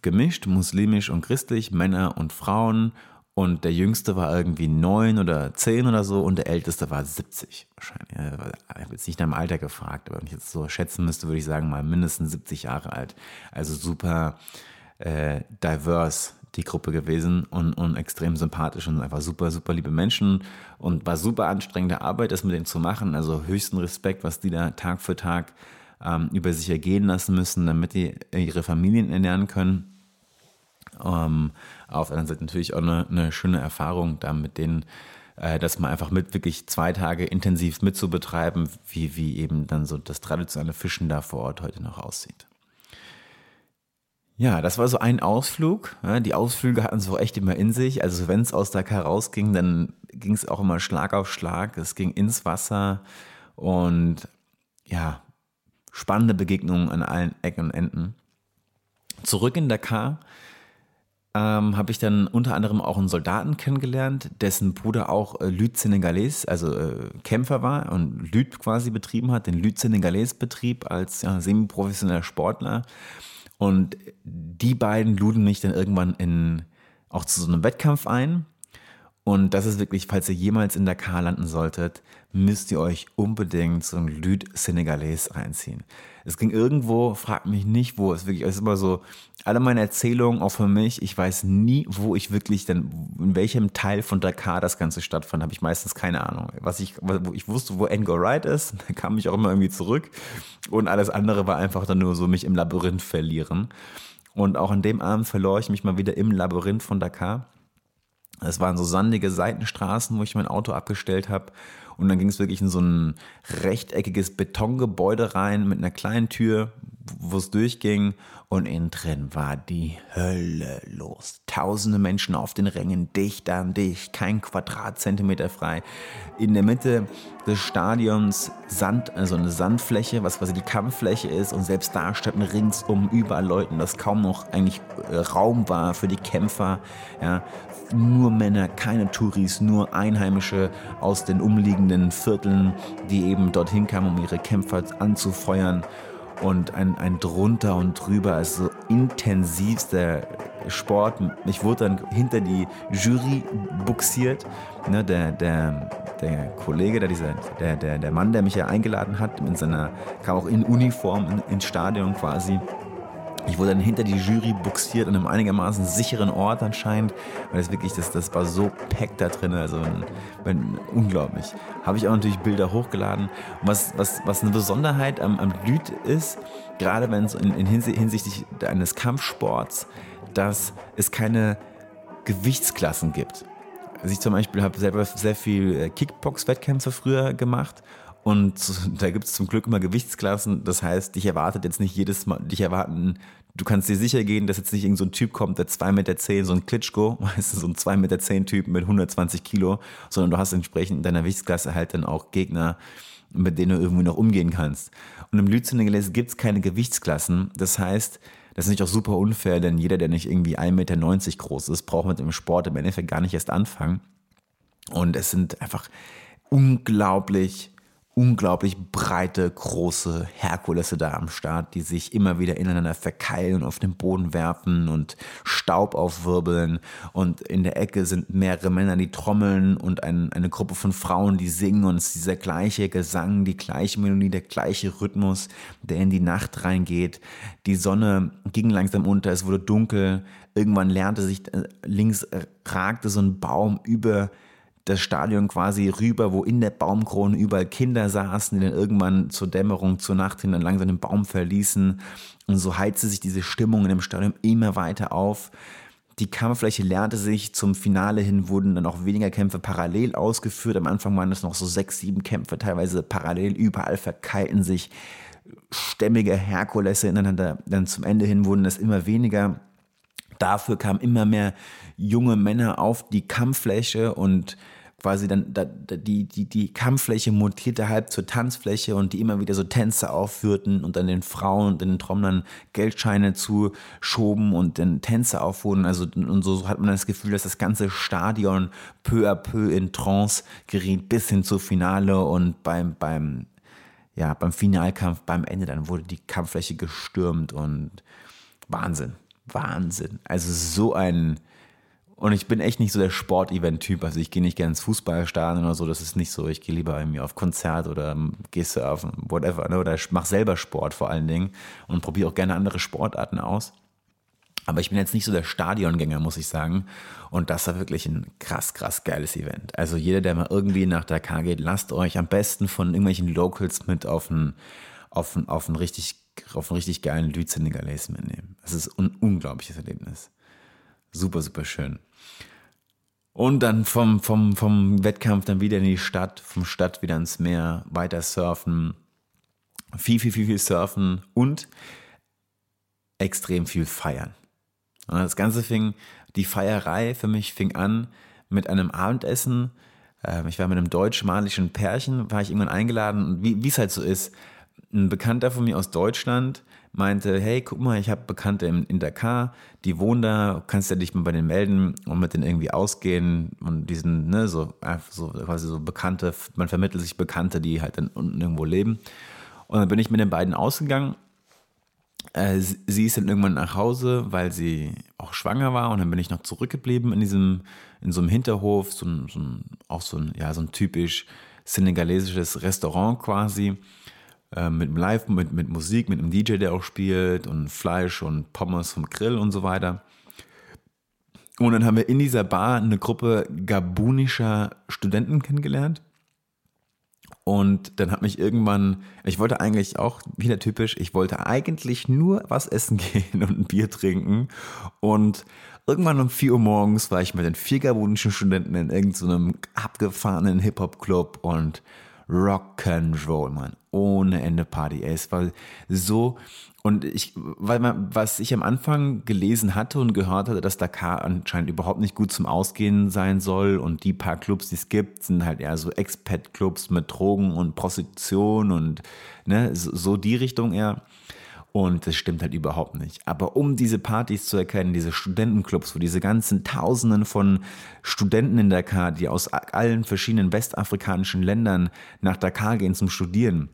gemischt, muslimisch und christlich, Männer und Frauen. Und der Jüngste war irgendwie neun oder zehn oder so und der Älteste war 70 wahrscheinlich. Ich habe jetzt nicht nach dem Alter gefragt, aber wenn ich jetzt so schätzen müsste, würde ich sagen, mal mindestens 70 Jahre alt. Also super äh, diverse die Gruppe gewesen und, und extrem sympathisch und einfach super, super liebe Menschen und war super anstrengende Arbeit, das mit denen zu machen. Also höchsten Respekt, was die da Tag für Tag ähm, über sich ergehen lassen müssen, damit die ihre Familien ernähren können. Ähm, auf der anderen Seite natürlich auch eine, eine schöne Erfahrung, da mit denen äh, das mal einfach mit wirklich zwei Tage intensiv mitzubetreiben, wie, wie eben dann so das traditionelle Fischen da vor Ort heute noch aussieht. Ja, das war so ein Ausflug. die Ausflüge hatten es auch echt immer in sich. Also wenn es aus Dakar rausging, dann ging es auch immer Schlag auf Schlag. Es ging ins Wasser und ja, spannende Begegnungen an allen Ecken und Enden. Zurück in Dakar ähm, habe ich dann unter anderem auch einen Soldaten kennengelernt, dessen Bruder auch äh, Lüt Senegalese, also äh, Kämpfer war und Lüt quasi betrieben hat, den Lüt Senegalese Betrieb als ja, semi-professioneller Sportler. Und die beiden luden mich dann irgendwann in, auch zu so einem Wettkampf ein. Und das ist wirklich, falls ihr jemals in Dakar landen solltet, müsst ihr euch unbedingt so ein Lüd Senegalese reinziehen. Es ging irgendwo, fragt mich nicht wo, es wirklich, es ist immer so, alle meine Erzählungen, auch für mich, ich weiß nie, wo ich wirklich denn, in welchem Teil von Dakar das Ganze stattfand, habe ich meistens keine Ahnung. Was ich, wo ich wusste, wo Angor Ride ist, da kam ich auch immer irgendwie zurück und alles andere war einfach dann nur so mich im Labyrinth verlieren. Und auch an dem Abend verlor ich mich mal wieder im Labyrinth von Dakar es waren so sandige Seitenstraßen, wo ich mein Auto abgestellt habe. Und dann ging es wirklich in so ein rechteckiges Betongebäude rein mit einer kleinen Tür, wo es durchging und innen drin war die Hölle los. Tausende Menschen auf den Rängen, dicht an dicht, kein Quadratzentimeter frei. In der Mitte des Stadions Sand, also eine Sandfläche, was quasi die Kampffläche ist und selbst da standen ringsum überall Leuten, dass kaum noch eigentlich äh, Raum war für die Kämpfer. Ja, nur Männer, keine Touris, nur Einheimische aus den umliegenden Vierteln, die eben dorthin kamen, um ihre Kämpfer anzufeuern. Und ein, ein drunter und drüber, also intensivster Sport. Ich wurde dann hinter die Jury buxiert. Ne, der, der, der Kollege, der, dieser, der, der, der Mann, der mich ja eingeladen hat, in seiner, kam auch in Uniform in, ins Stadion quasi ich wurde dann hinter die Jury buxiert an einem einigermaßen sicheren Ort anscheinend, weil es wirklich, das, das war so packed da drin, also wenn, unglaublich. Habe ich auch natürlich Bilder hochgeladen. Und was, was, was eine Besonderheit am, am Lüd ist, gerade wenn es in, in hinsichtlich eines Kampfsports, dass es keine Gewichtsklassen gibt. Also ich zum Beispiel habe selber sehr viel äh, Kickbox-Wettkämpfe früher gemacht und da gibt es zum Glück immer Gewichtsklassen. Das heißt, dich erwartet jetzt nicht jedes Mal, dich erwarten, du kannst dir sicher gehen, dass jetzt nicht irgendein so Typ kommt, der 2,10 Meter, so ein Klitschko, weißt du, so ein 2,10 Meter Typ mit 120 Kilo, sondern du hast entsprechend in deiner Gewichtsklasse halt dann auch Gegner, mit denen du irgendwie noch umgehen kannst. Und im Lützeningeles gibt es keine Gewichtsklassen. Das heißt, das ist nicht auch super unfair, denn jeder, der nicht irgendwie 1,90 Meter groß ist, braucht mit dem Sport im Endeffekt gar nicht erst anfangen. Und es sind einfach unglaublich unglaublich breite, große Herkulesse da am Start, die sich immer wieder ineinander verkeilen und auf den Boden werfen und Staub aufwirbeln. Und in der Ecke sind mehrere Männer, die trommeln und ein, eine Gruppe von Frauen, die singen. Und es ist dieser gleiche Gesang, die gleiche Melodie, der gleiche Rhythmus, der in die Nacht reingeht. Die Sonne ging langsam unter, es wurde dunkel. Irgendwann lernte sich, äh, links ragte so ein Baum über das Stadion quasi rüber, wo in der Baumkrone überall Kinder saßen, die dann irgendwann zur Dämmerung, zur Nacht hin dann langsam den Baum verließen. Und so heizte sich diese Stimmung in dem Stadion immer weiter auf. Die Kampffläche lernte sich, zum Finale hin wurden dann auch weniger Kämpfe parallel ausgeführt. Am Anfang waren es noch so sechs, sieben Kämpfe, teilweise parallel, überall verkeilten sich stämmige Herkulesse ineinander. Dann zum Ende hin wurden es immer weniger. Dafür kamen immer mehr junge Männer auf die Kampffläche und quasi dann da, die, die, die Kampffläche mutierte halb zur Tanzfläche und die immer wieder so Tänze aufführten und dann den Frauen und den Trommlern Geldscheine zuschoben und dann Tänze aufwurden. Also und so hat man das Gefühl, dass das ganze Stadion peu à peu in Trance geriet bis hin zur Finale und beim, beim, ja, beim Finalkampf, beim Ende, dann wurde die Kampffläche gestürmt und Wahnsinn. Wahnsinn. Also so ein. Und ich bin echt nicht so der Sportevent-Typ. Also ich gehe nicht gerne ins Fußballstadion oder so. Das ist nicht so. Ich gehe lieber irgendwie auf Konzert oder gehe surfen, whatever. Ne? Oder mache selber Sport vor allen Dingen und probiere auch gerne andere Sportarten aus. Aber ich bin jetzt nicht so der Stadiongänger, muss ich sagen. Und das war wirklich ein krass, krass geiles Event. Also jeder, der mal irgendwie nach Dakar geht, lasst euch am besten von irgendwelchen Locals mit auf ein, auf ein, auf ein richtig auf einen richtig geilen Lütze Senegalese mitnehmen. Das ist ein unglaubliches Erlebnis. Super, super schön. Und dann vom, vom, vom Wettkampf dann wieder in die Stadt, vom Stadt wieder ins Meer, weiter surfen, viel, viel, viel, viel surfen und extrem viel feiern. Und das Ganze fing, die Feierei für mich fing an mit einem Abendessen. Ähm, ich war mit einem deutsch-malischen Pärchen, war ich irgendwann eingeladen und wie es halt so ist, ein Bekannter von mir aus Deutschland meinte, hey, guck mal, ich habe Bekannte in, in, Dakar, die wohnen da, kannst du dich mal bei denen melden und mit denen irgendwie ausgehen und diesen, ne, so, so quasi so Bekannte, man vermittelt sich Bekannte, die halt dann unten irgendwo leben. Und dann bin ich mit den beiden ausgegangen. Äh, sie ist dann irgendwann nach Hause, weil sie auch schwanger war und dann bin ich noch zurückgeblieben in diesem, in so einem Hinterhof, so ein, so ein auch so ein, ja, so ein typisch senegalesisches Restaurant quasi äh, mit Live, mit, mit Musik, mit einem DJ, der auch spielt und Fleisch und Pommes vom Grill und so weiter. Und dann haben wir in dieser Bar eine Gruppe gabunischer Studenten kennengelernt. Und dann hat mich irgendwann, ich wollte eigentlich auch, wieder typisch, ich wollte eigentlich nur was essen gehen und ein Bier trinken. Und irgendwann um 4 Uhr morgens war ich mit den vier gabunischen Studenten in irgendeinem so abgefahrenen Hip-Hop-Club und Rock'n'Roll, Mann. Ohne Ende Party. Ey, es war so. Und ich, weil man, was ich am Anfang gelesen hatte und gehört hatte, dass Dakar anscheinend überhaupt nicht gut zum Ausgehen sein soll und die paar Clubs, die es gibt, sind halt eher so Expat-Clubs mit Drogen und Prostitution und ne, so, so die Richtung eher. Und das stimmt halt überhaupt nicht. Aber um diese Partys zu erkennen, diese Studentenclubs, wo diese ganzen Tausenden von Studenten in Dakar, die aus allen verschiedenen westafrikanischen Ländern nach Dakar gehen zum Studieren,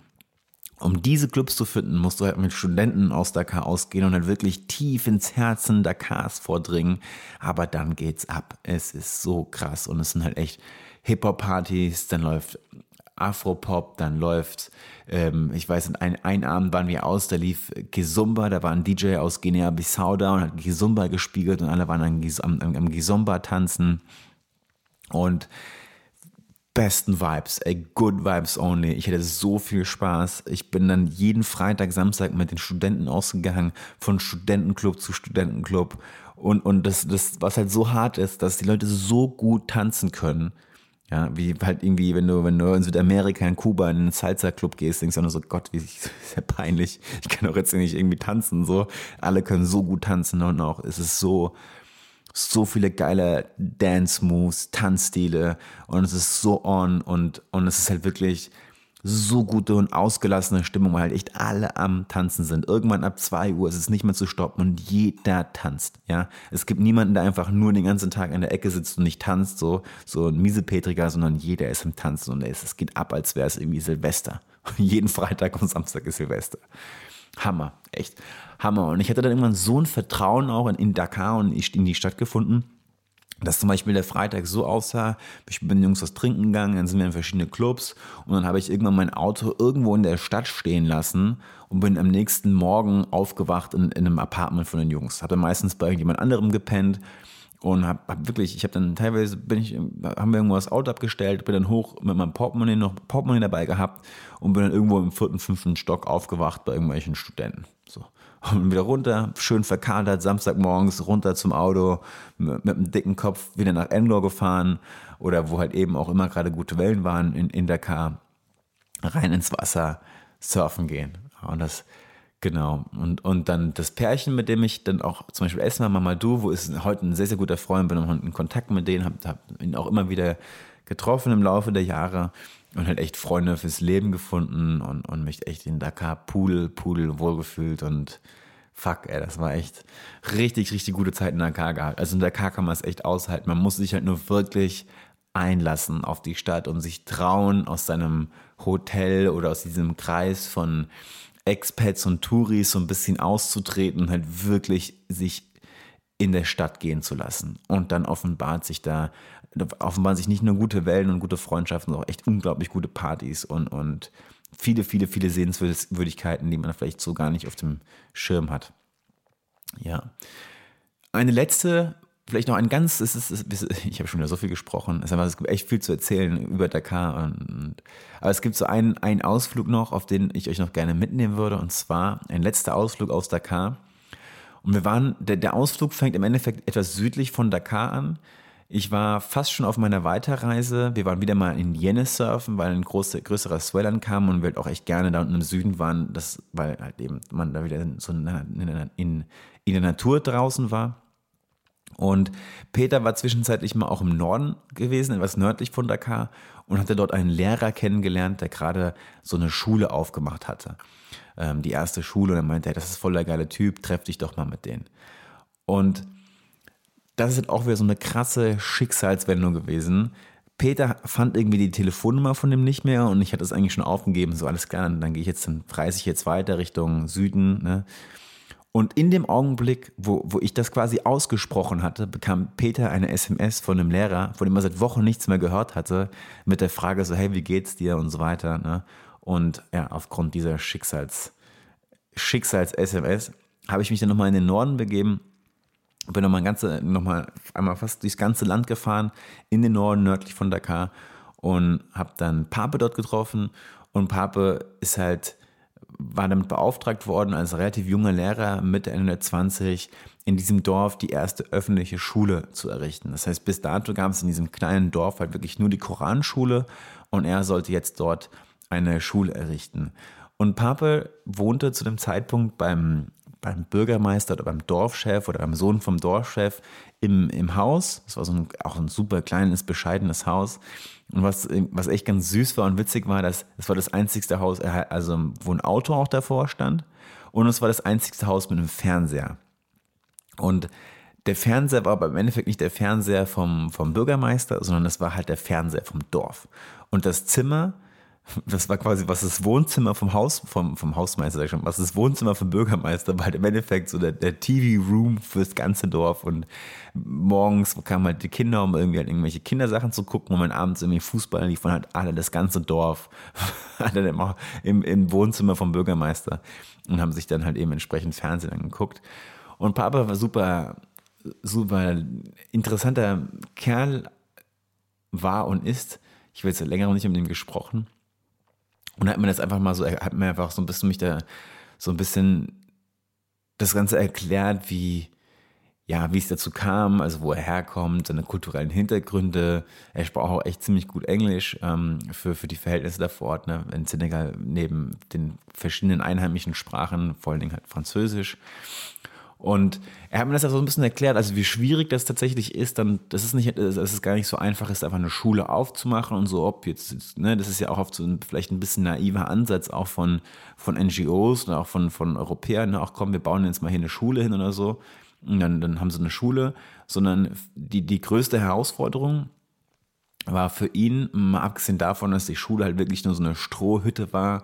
um diese Clubs zu finden, musst du halt mit Studenten aus Dakar ausgehen und halt wirklich tief ins Herzen Dakars vordringen. Aber dann geht's ab. Es ist so krass und es sind halt echt Hip-Hop-Partys, dann läuft Afropop, dann läuft, ähm, ich weiß, ein, ein Abend waren wir aus, da lief Gizumba, da war ein DJ aus Guinea-Bissau da und hat Gizumba gespiegelt und alle waren am, am, am Gizumba tanzen und besten Vibes, ey, good Vibes only. Ich hatte so viel Spaß. Ich bin dann jeden Freitag, Samstag mit den Studenten ausgegangen, von Studentenclub zu Studentenclub. Und, und das, das, was halt so hart ist, dass die Leute so gut tanzen können ja, wie halt irgendwie, wenn du, wenn du in Südamerika, in Kuba in einen Salsa-Club gehst, denkst du nur so, Gott, wie ist ja peinlich. Ich kann doch jetzt nicht irgendwie tanzen, so. Alle können so gut tanzen und auch es ist so, so viele geile Dance-Moves, Tanzstile und es ist so on und, und es ist halt wirklich, so gute und ausgelassene Stimmung, weil halt echt alle am Tanzen sind. Irgendwann ab 2 Uhr ist es nicht mehr zu stoppen und jeder tanzt, ja. Es gibt niemanden, der einfach nur den ganzen Tag in der Ecke sitzt und nicht tanzt, so, so ein Miesepetriger, sondern jeder ist im Tanzen und es, es geht ab, als wäre es irgendwie Silvester. Jeden Freitag und Samstag ist Silvester. Hammer, echt Hammer. Und ich hatte dann irgendwann so ein Vertrauen auch in, in Dakar und in die Stadt gefunden, dass zum Beispiel der Freitag so aussah, ich bin den Jungs was trinken gegangen, dann sind wir in verschiedene Clubs und dann habe ich irgendwann mein Auto irgendwo in der Stadt stehen lassen und bin am nächsten Morgen aufgewacht in, in einem Apartment von den Jungs. Habe meistens bei irgendjemand anderem gepennt und habe hab wirklich, ich habe dann teilweise bin ich, haben wir irgendwo das Auto abgestellt, bin dann hoch mit meinem Portemonnaie noch Portemonnaie dabei gehabt und bin dann irgendwo im vierten, fünften Stock aufgewacht bei irgendwelchen Studenten. Und wieder runter, schön verkadert, Samstagmorgens runter zum Auto, mit, mit einem dicken Kopf wieder nach Endor gefahren oder wo halt eben auch immer gerade gute Wellen waren in, in Dakar, rein ins Wasser, surfen gehen. Und das, genau. Und, und dann das Pärchen, mit dem ich dann auch zum Beispiel Esma Mamadou, wo ist heute ein sehr, sehr guter Freund, bin auch in Kontakt mit denen, habe hab ihn auch immer wieder getroffen im Laufe der Jahre und halt echt Freunde fürs Leben gefunden und, und mich echt in Dakar Pudel, Pudel wohlgefühlt und fuck, ey, das war echt richtig, richtig gute Zeit in Dakar gehabt. Also in Dakar kann man es echt aushalten. Man muss sich halt nur wirklich einlassen auf die Stadt und sich trauen, aus seinem Hotel oder aus diesem Kreis von Expats und Touris so ein bisschen auszutreten und halt wirklich sich in der Stadt gehen zu lassen. Und dann offenbart sich da offenbaren sich nicht nur gute Wellen und gute Freundschaften, sondern auch echt unglaublich gute Partys und, und viele, viele, viele Sehenswürdigkeiten, die man vielleicht so gar nicht auf dem Schirm hat. Ja. Eine letzte, vielleicht noch ein ganz, es ist, es ist, ich habe schon wieder so viel gesprochen, es gibt echt viel zu erzählen über Dakar. Und, aber es gibt so einen, einen Ausflug noch, auf den ich euch noch gerne mitnehmen würde, und zwar ein letzter Ausflug aus Dakar. Und wir waren, der, der Ausflug fängt im Endeffekt etwas südlich von Dakar an. Ich war fast schon auf meiner Weiterreise. Wir waren wieder mal in Jenne surfen, weil ein große, größerer Swell ankam und wir halt auch echt gerne da unten im Süden waren, das, weil halt eben man da wieder so in, in, in der Natur draußen war. Und Peter war zwischenzeitlich mal auch im Norden gewesen, etwas nördlich von Dakar und hatte dort einen Lehrer kennengelernt, der gerade so eine Schule aufgemacht hatte. Ähm, die erste Schule und er meinte, hey, das ist voll der geile Typ, treff dich doch mal mit denen. Und das ist halt auch wieder so eine krasse Schicksalswendung gewesen. Peter fand irgendwie die Telefonnummer von dem nicht mehr und ich hatte es eigentlich schon aufgegeben, so alles klar, dann gehe ich jetzt, dann reise ich jetzt weiter Richtung Süden. Ne? Und in dem Augenblick, wo, wo ich das quasi ausgesprochen hatte, bekam Peter eine SMS von einem Lehrer, von dem er seit Wochen nichts mehr gehört hatte, mit der Frage so, hey, wie geht's dir und so weiter. Ne? Und ja, aufgrund dieser Schicksals, Schicksals-SMS habe ich mich dann nochmal in den Norden begeben bin nochmal ganze, noch mal einmal fast durchs ganze Land gefahren, in den Norden, nördlich von Dakar und habe dann Pape dort getroffen und Pape ist halt, war damit beauftragt worden, als relativ junger Lehrer Mitte Ende 20 in diesem Dorf die erste öffentliche Schule zu errichten. Das heißt, bis dato gab es in diesem kleinen Dorf halt wirklich nur die Koranschule und er sollte jetzt dort eine Schule errichten. Und Pape wohnte zu dem Zeitpunkt beim, beim Bürgermeister oder beim Dorfchef oder beim Sohn vom Dorfchef im, im Haus. Das war so ein, auch ein super kleines, bescheidenes Haus. Und was, was echt ganz süß war und witzig war, dass es war das einzigste Haus, also wo ein Auto auch davor stand. Und es war das einzigste Haus mit einem Fernseher. Und der Fernseher war aber im Endeffekt nicht der Fernseher vom, vom Bürgermeister, sondern das war halt der Fernseher vom Dorf. Und das Zimmer, das war quasi, was das Wohnzimmer vom Haus, vom, vom Hausmeister, sag ich schon, was das Wohnzimmer vom Bürgermeister war halt im Endeffekt so der, der TV-Room fürs ganze Dorf. Und morgens kamen halt die Kinder, um irgendwie halt irgendwelche Kindersachen zu gucken, und dann abends irgendwie Fußball lief von halt alle, das ganze Dorf, alle immer im, im Wohnzimmer vom Bürgermeister und haben sich dann halt eben entsprechend Fernsehen angeguckt. Und Papa war super, super interessanter Kerl, war und ist. Ich will jetzt länger nicht mit ihm gesprochen. Und hat mir das einfach mal so, hat mir einfach so ein bisschen mich da, so ein bisschen das Ganze erklärt, wie, ja, wie es dazu kam, also wo er herkommt, seine kulturellen Hintergründe. Er sprach auch echt ziemlich gut Englisch ähm, für, für die Verhältnisse da vor Ort. Ne? In Senegal neben den verschiedenen einheimischen Sprachen, vor allen Dingen halt Französisch. Und er hat mir das ja so ein bisschen erklärt, also wie schwierig das tatsächlich ist, dann, das ist nicht, es gar nicht so einfach ist, einfach eine Schule aufzumachen und so, ob jetzt, ne, das ist ja auch oft so ein, vielleicht ein bisschen naiver Ansatz auch von, von NGOs oder auch von, von Europäern, ne, auch komm, wir bauen jetzt mal hier eine Schule hin oder so. Und dann, dann haben sie eine Schule, sondern die, die größte Herausforderung war für ihn, mal abgesehen davon, dass die Schule halt wirklich nur so eine Strohhütte war,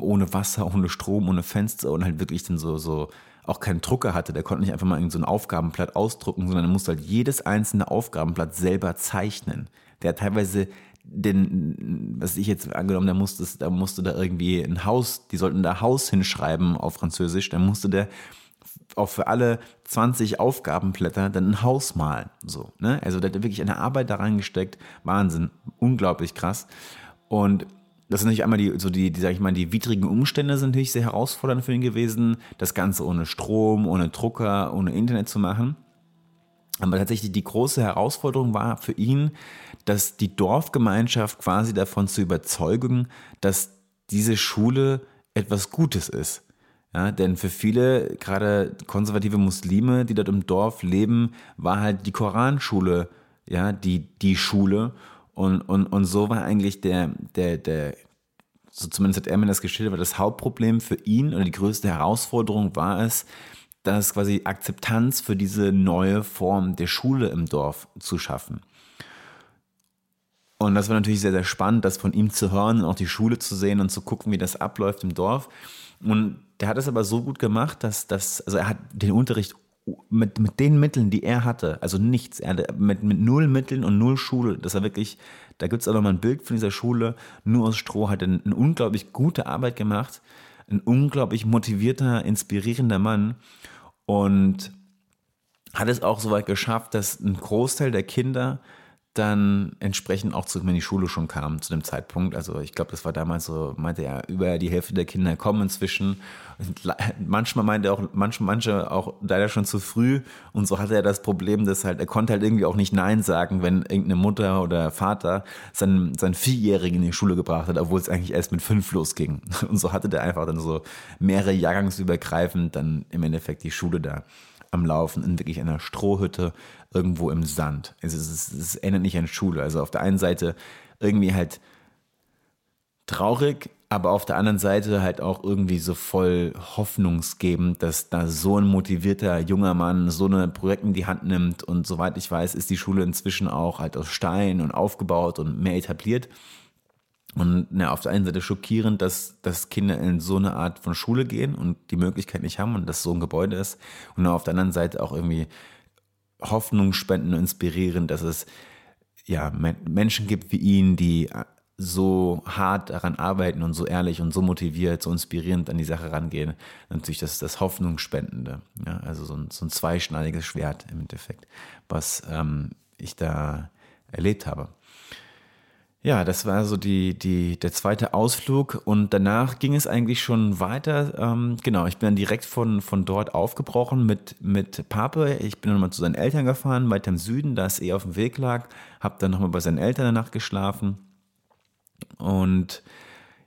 ohne Wasser, ohne Strom, ohne Fenster und halt wirklich dann so, so auch keinen Drucker hatte, der konnte nicht einfach mal so ein Aufgabenblatt ausdrucken, sondern er musste halt jedes einzelne Aufgabenblatt selber zeichnen. Der hat teilweise den, was ich jetzt angenommen, der musste, da musste da irgendwie ein Haus, die sollten da Haus hinschreiben auf Französisch, dann musste der auch für alle 20 Aufgabenblätter dann ein Haus malen. So, ne? Also der hat wirklich eine Arbeit da reingesteckt. Wahnsinn, unglaublich krass. Und das sind natürlich einmal die, so die, die, sag ich mal, die widrigen Umstände sind natürlich sehr herausfordernd für ihn gewesen, das Ganze ohne Strom, ohne Drucker, ohne Internet zu machen. Aber tatsächlich die große Herausforderung war für ihn, dass die Dorfgemeinschaft quasi davon zu überzeugen, dass diese Schule etwas Gutes ist. Ja, denn für viele, gerade konservative Muslime, die dort im Dorf leben, war halt die Koranschule, ja, die, die Schule. Und, und, und so war eigentlich der, der, der, so zumindest hat er mir das geschildert, war das Hauptproblem für ihn oder die größte Herausforderung war es, dass quasi Akzeptanz für diese neue Form der Schule im Dorf zu schaffen. Und das war natürlich sehr, sehr spannend, das von ihm zu hören und auch die Schule zu sehen und zu gucken, wie das abläuft im Dorf. Und der hat es aber so gut gemacht, dass das, also er hat den Unterricht mit, mit den Mitteln, die er hatte, also nichts, er hatte mit, mit null Mitteln und null Schule, das war wirklich, da gibt es aber mal ein Bild von dieser Schule, nur aus Stroh, hat eine, eine unglaublich gute Arbeit gemacht, ein unglaublich motivierter, inspirierender Mann. Und hat es auch so weit geschafft, dass ein Großteil der Kinder dann entsprechend auch zu, wenn die Schule schon kam zu dem Zeitpunkt. Also ich glaube, das war damals so, meinte er, über die Hälfte der Kinder kommen inzwischen. Manchmal meinte er auch, manche, manche auch leider schon zu früh. Und so hatte er das Problem, dass halt, er konnte halt irgendwie auch nicht Nein sagen, wenn irgendeine Mutter oder Vater seinen, seinen Vierjährigen in die Schule gebracht hat, obwohl es eigentlich erst mit fünf losging. Und so hatte der einfach dann so mehrere Jahrgangsübergreifend dann im Endeffekt die Schule da am Laufen in wirklich einer Strohhütte irgendwo im Sand. Es, ist, es erinnert nicht an Schule. Also auf der einen Seite irgendwie halt traurig, aber auf der anderen Seite halt auch irgendwie so voll hoffnungsgebend, dass da so ein motivierter junger Mann so eine Projekt in die Hand nimmt und soweit ich weiß, ist die Schule inzwischen auch halt aus Stein und aufgebaut und mehr etabliert. Und na, auf der einen Seite schockierend, dass, dass Kinder in so eine Art von Schule gehen und die Möglichkeit nicht haben und dass so ein Gebäude ist. Und auf der anderen Seite auch irgendwie Hoffnung spenden und inspirieren, dass es ja Menschen gibt wie ihn, die so hart daran arbeiten und so ehrlich und so motiviert, so inspirierend an die Sache rangehen. Natürlich das, das Hoffnungsspendende. Ja, also so ein, so ein zweischneidiges Schwert im Endeffekt, was ähm, ich da erlebt habe. Ja, das war so die, die, der zweite Ausflug und danach ging es eigentlich schon weiter. Ähm, genau, ich bin dann direkt von, von dort aufgebrochen mit, mit Pape. Ich bin dann mal zu seinen Eltern gefahren, weiter im Süden, da es eh auf dem Weg lag. Hab dann nochmal bei seinen Eltern danach geschlafen. Und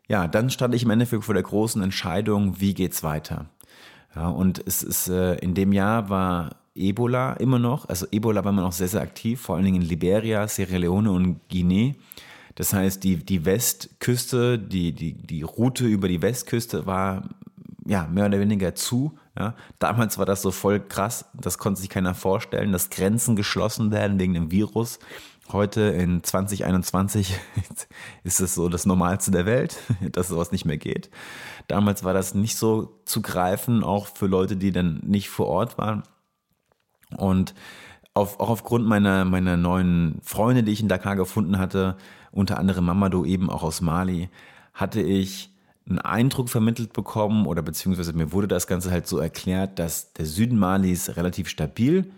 ja, dann stand ich im Endeffekt vor der großen Entscheidung, wie geht's weiter? Ja, und es ist äh, in dem Jahr war Ebola immer noch, also Ebola war immer noch sehr, sehr aktiv, vor allen Dingen in Liberia, Sierra Leone und Guinea. Das heißt, die, die Westküste, die, die, die Route über die Westküste war ja mehr oder weniger zu. Ja. Damals war das so voll krass, das konnte sich keiner vorstellen, dass Grenzen geschlossen werden wegen dem Virus. Heute in 2021 ist es so das Normalste der Welt, dass sowas nicht mehr geht. Damals war das nicht so zu greifen, auch für Leute, die dann nicht vor Ort waren. Und auf, auch aufgrund meiner, meiner neuen Freunde, die ich in Dakar gefunden hatte, unter anderem Mamadou eben auch aus Mali, hatte ich einen Eindruck vermittelt bekommen oder beziehungsweise mir wurde das Ganze halt so erklärt, dass der Süden Malis relativ stabil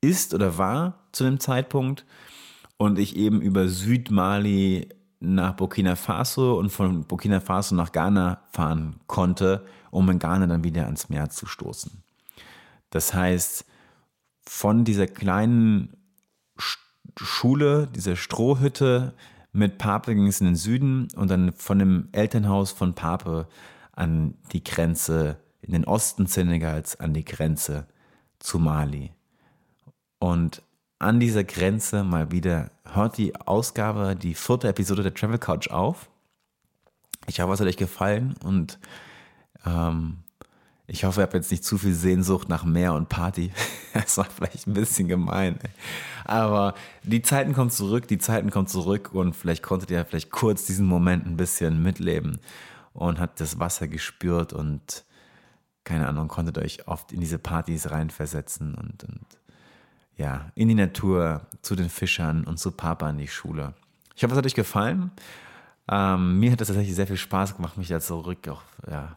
ist oder war zu dem Zeitpunkt und ich eben über Südmali nach Burkina Faso und von Burkina Faso nach Ghana fahren konnte, um in Ghana dann wieder ans Meer zu stoßen. Das heißt, von dieser kleinen Schule, dieser Strohhütte mit Pape ging es in den Süden und dann von dem Elternhaus von Pape an die Grenze in den Osten Senegals, an die Grenze zu Mali. Und an dieser Grenze mal wieder hört die Ausgabe, die vierte Episode der Travel Couch auf. Ich hoffe, es hat euch gefallen und ähm, ich hoffe, ihr habt jetzt nicht zu viel Sehnsucht nach Meer und Party. Das war vielleicht ein bisschen gemein. Aber die Zeiten kommen zurück, die Zeiten kommen zurück und vielleicht konntet ihr vielleicht kurz diesen Moment ein bisschen mitleben und habt das Wasser gespürt und keine Ahnung, konntet euch oft in diese Partys reinversetzen und, und ja, in die Natur, zu den Fischern und zu Papa in die Schule. Ich hoffe, es hat euch gefallen. Ähm, mir hat es tatsächlich sehr viel Spaß gemacht, mich da zurück auch, ja,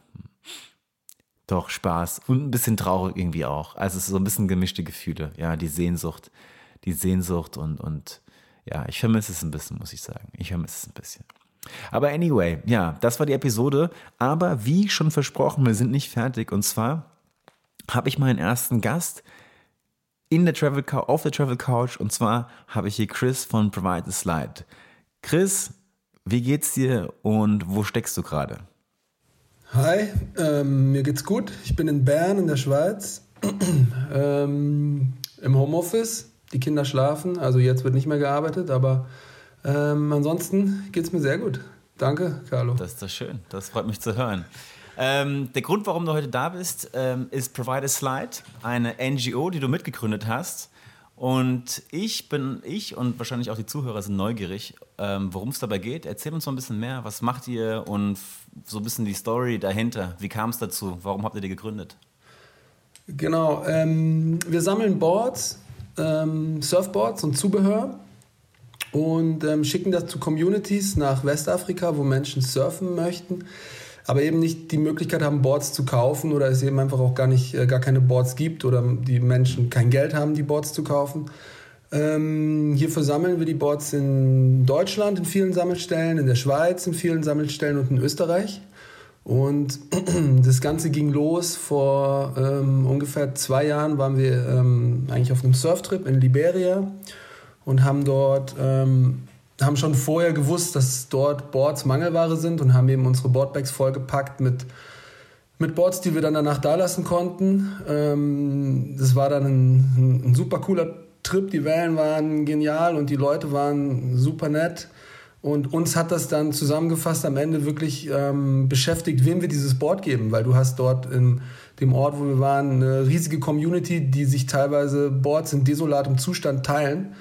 doch Spaß und ein bisschen traurig irgendwie auch. Also es ist so ein bisschen gemischte Gefühle, ja, die Sehnsucht, die Sehnsucht und, und ja, ich vermisse es ein bisschen, muss ich sagen. Ich vermisse es ein bisschen. Aber anyway, ja, das war die Episode. Aber wie schon versprochen, wir sind nicht fertig. Und zwar habe ich meinen ersten Gast, in der Travel auf der Travel Couch und zwar habe ich hier Chris von Provide a Slide. Chris, wie geht's dir und wo steckst du gerade? Hi, ähm, mir geht's gut. Ich bin in Bern in der Schweiz ähm, im Homeoffice. Die Kinder schlafen, also jetzt wird nicht mehr gearbeitet, aber ähm, ansonsten geht's mir sehr gut. Danke, Carlo. Das ist doch schön. Das freut mich zu hören. Ähm, der Grund, warum du heute da bist, ähm, ist Provide a Slide, eine NGO, die du mitgegründet hast. Und ich bin, ich und wahrscheinlich auch die Zuhörer sind neugierig, ähm, worum es dabei geht. Erzähl uns mal ein bisschen mehr. Was macht ihr und so ein bisschen die Story dahinter? Wie kam es dazu? Warum habt ihr die gegründet? Genau, ähm, wir sammeln Boards, ähm, Surfboards und Zubehör und ähm, schicken das zu Communities nach Westafrika, wo Menschen surfen möchten aber eben nicht die Möglichkeit haben, Boards zu kaufen oder es eben einfach auch gar nicht, äh, gar keine Boards gibt oder die Menschen kein Geld haben, die Boards zu kaufen. Ähm, hierfür sammeln wir die Boards in Deutschland in vielen Sammelstellen, in der Schweiz in vielen Sammelstellen und in Österreich. Und das Ganze ging los vor ähm, ungefähr zwei Jahren, waren wir ähm, eigentlich auf einem Surftrip in Liberia und haben dort ähm, haben schon vorher gewusst, dass dort Boards Mangelware sind und haben eben unsere Boardbags vollgepackt mit, mit Boards, die wir dann danach da lassen konnten. Ähm, das war dann ein, ein, super cooler Trip. Die Wellen waren genial und die Leute waren super nett. Und uns hat das dann zusammengefasst am Ende wirklich ähm, beschäftigt, wem wir dieses Board geben, weil du hast dort in dem Ort, wo wir waren, eine riesige Community, die sich teilweise Boards in desolatem Zustand teilen.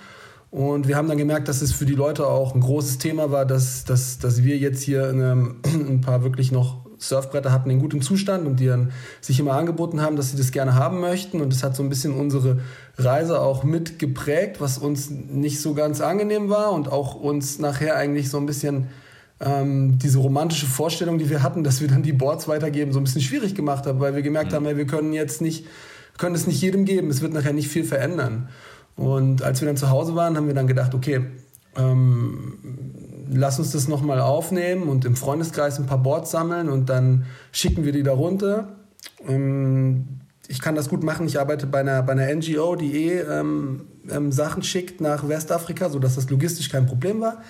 Und wir haben dann gemerkt, dass es für die Leute auch ein großes Thema war, dass, dass, dass wir jetzt hier eine, ein paar wirklich noch Surfbretter hatten in gutem Zustand und die dann sich immer angeboten haben, dass sie das gerne haben möchten. Und das hat so ein bisschen unsere Reise auch mitgeprägt, was uns nicht so ganz angenehm war und auch uns nachher eigentlich so ein bisschen ähm, diese romantische Vorstellung, die wir hatten, dass wir dann die Boards weitergeben, so ein bisschen schwierig gemacht haben, weil wir gemerkt mhm. haben, ey, wir können jetzt nicht, können es nicht jedem geben, es wird nachher nicht viel verändern. Und als wir dann zu Hause waren, haben wir dann gedacht, okay, ähm, lass uns das nochmal aufnehmen und im Freundeskreis ein paar Boards sammeln und dann schicken wir die da runter. Ähm, ich kann das gut machen. Ich arbeite bei einer, bei einer NGO, die eh ähm, ähm, Sachen schickt nach Westafrika, sodass das logistisch kein Problem war.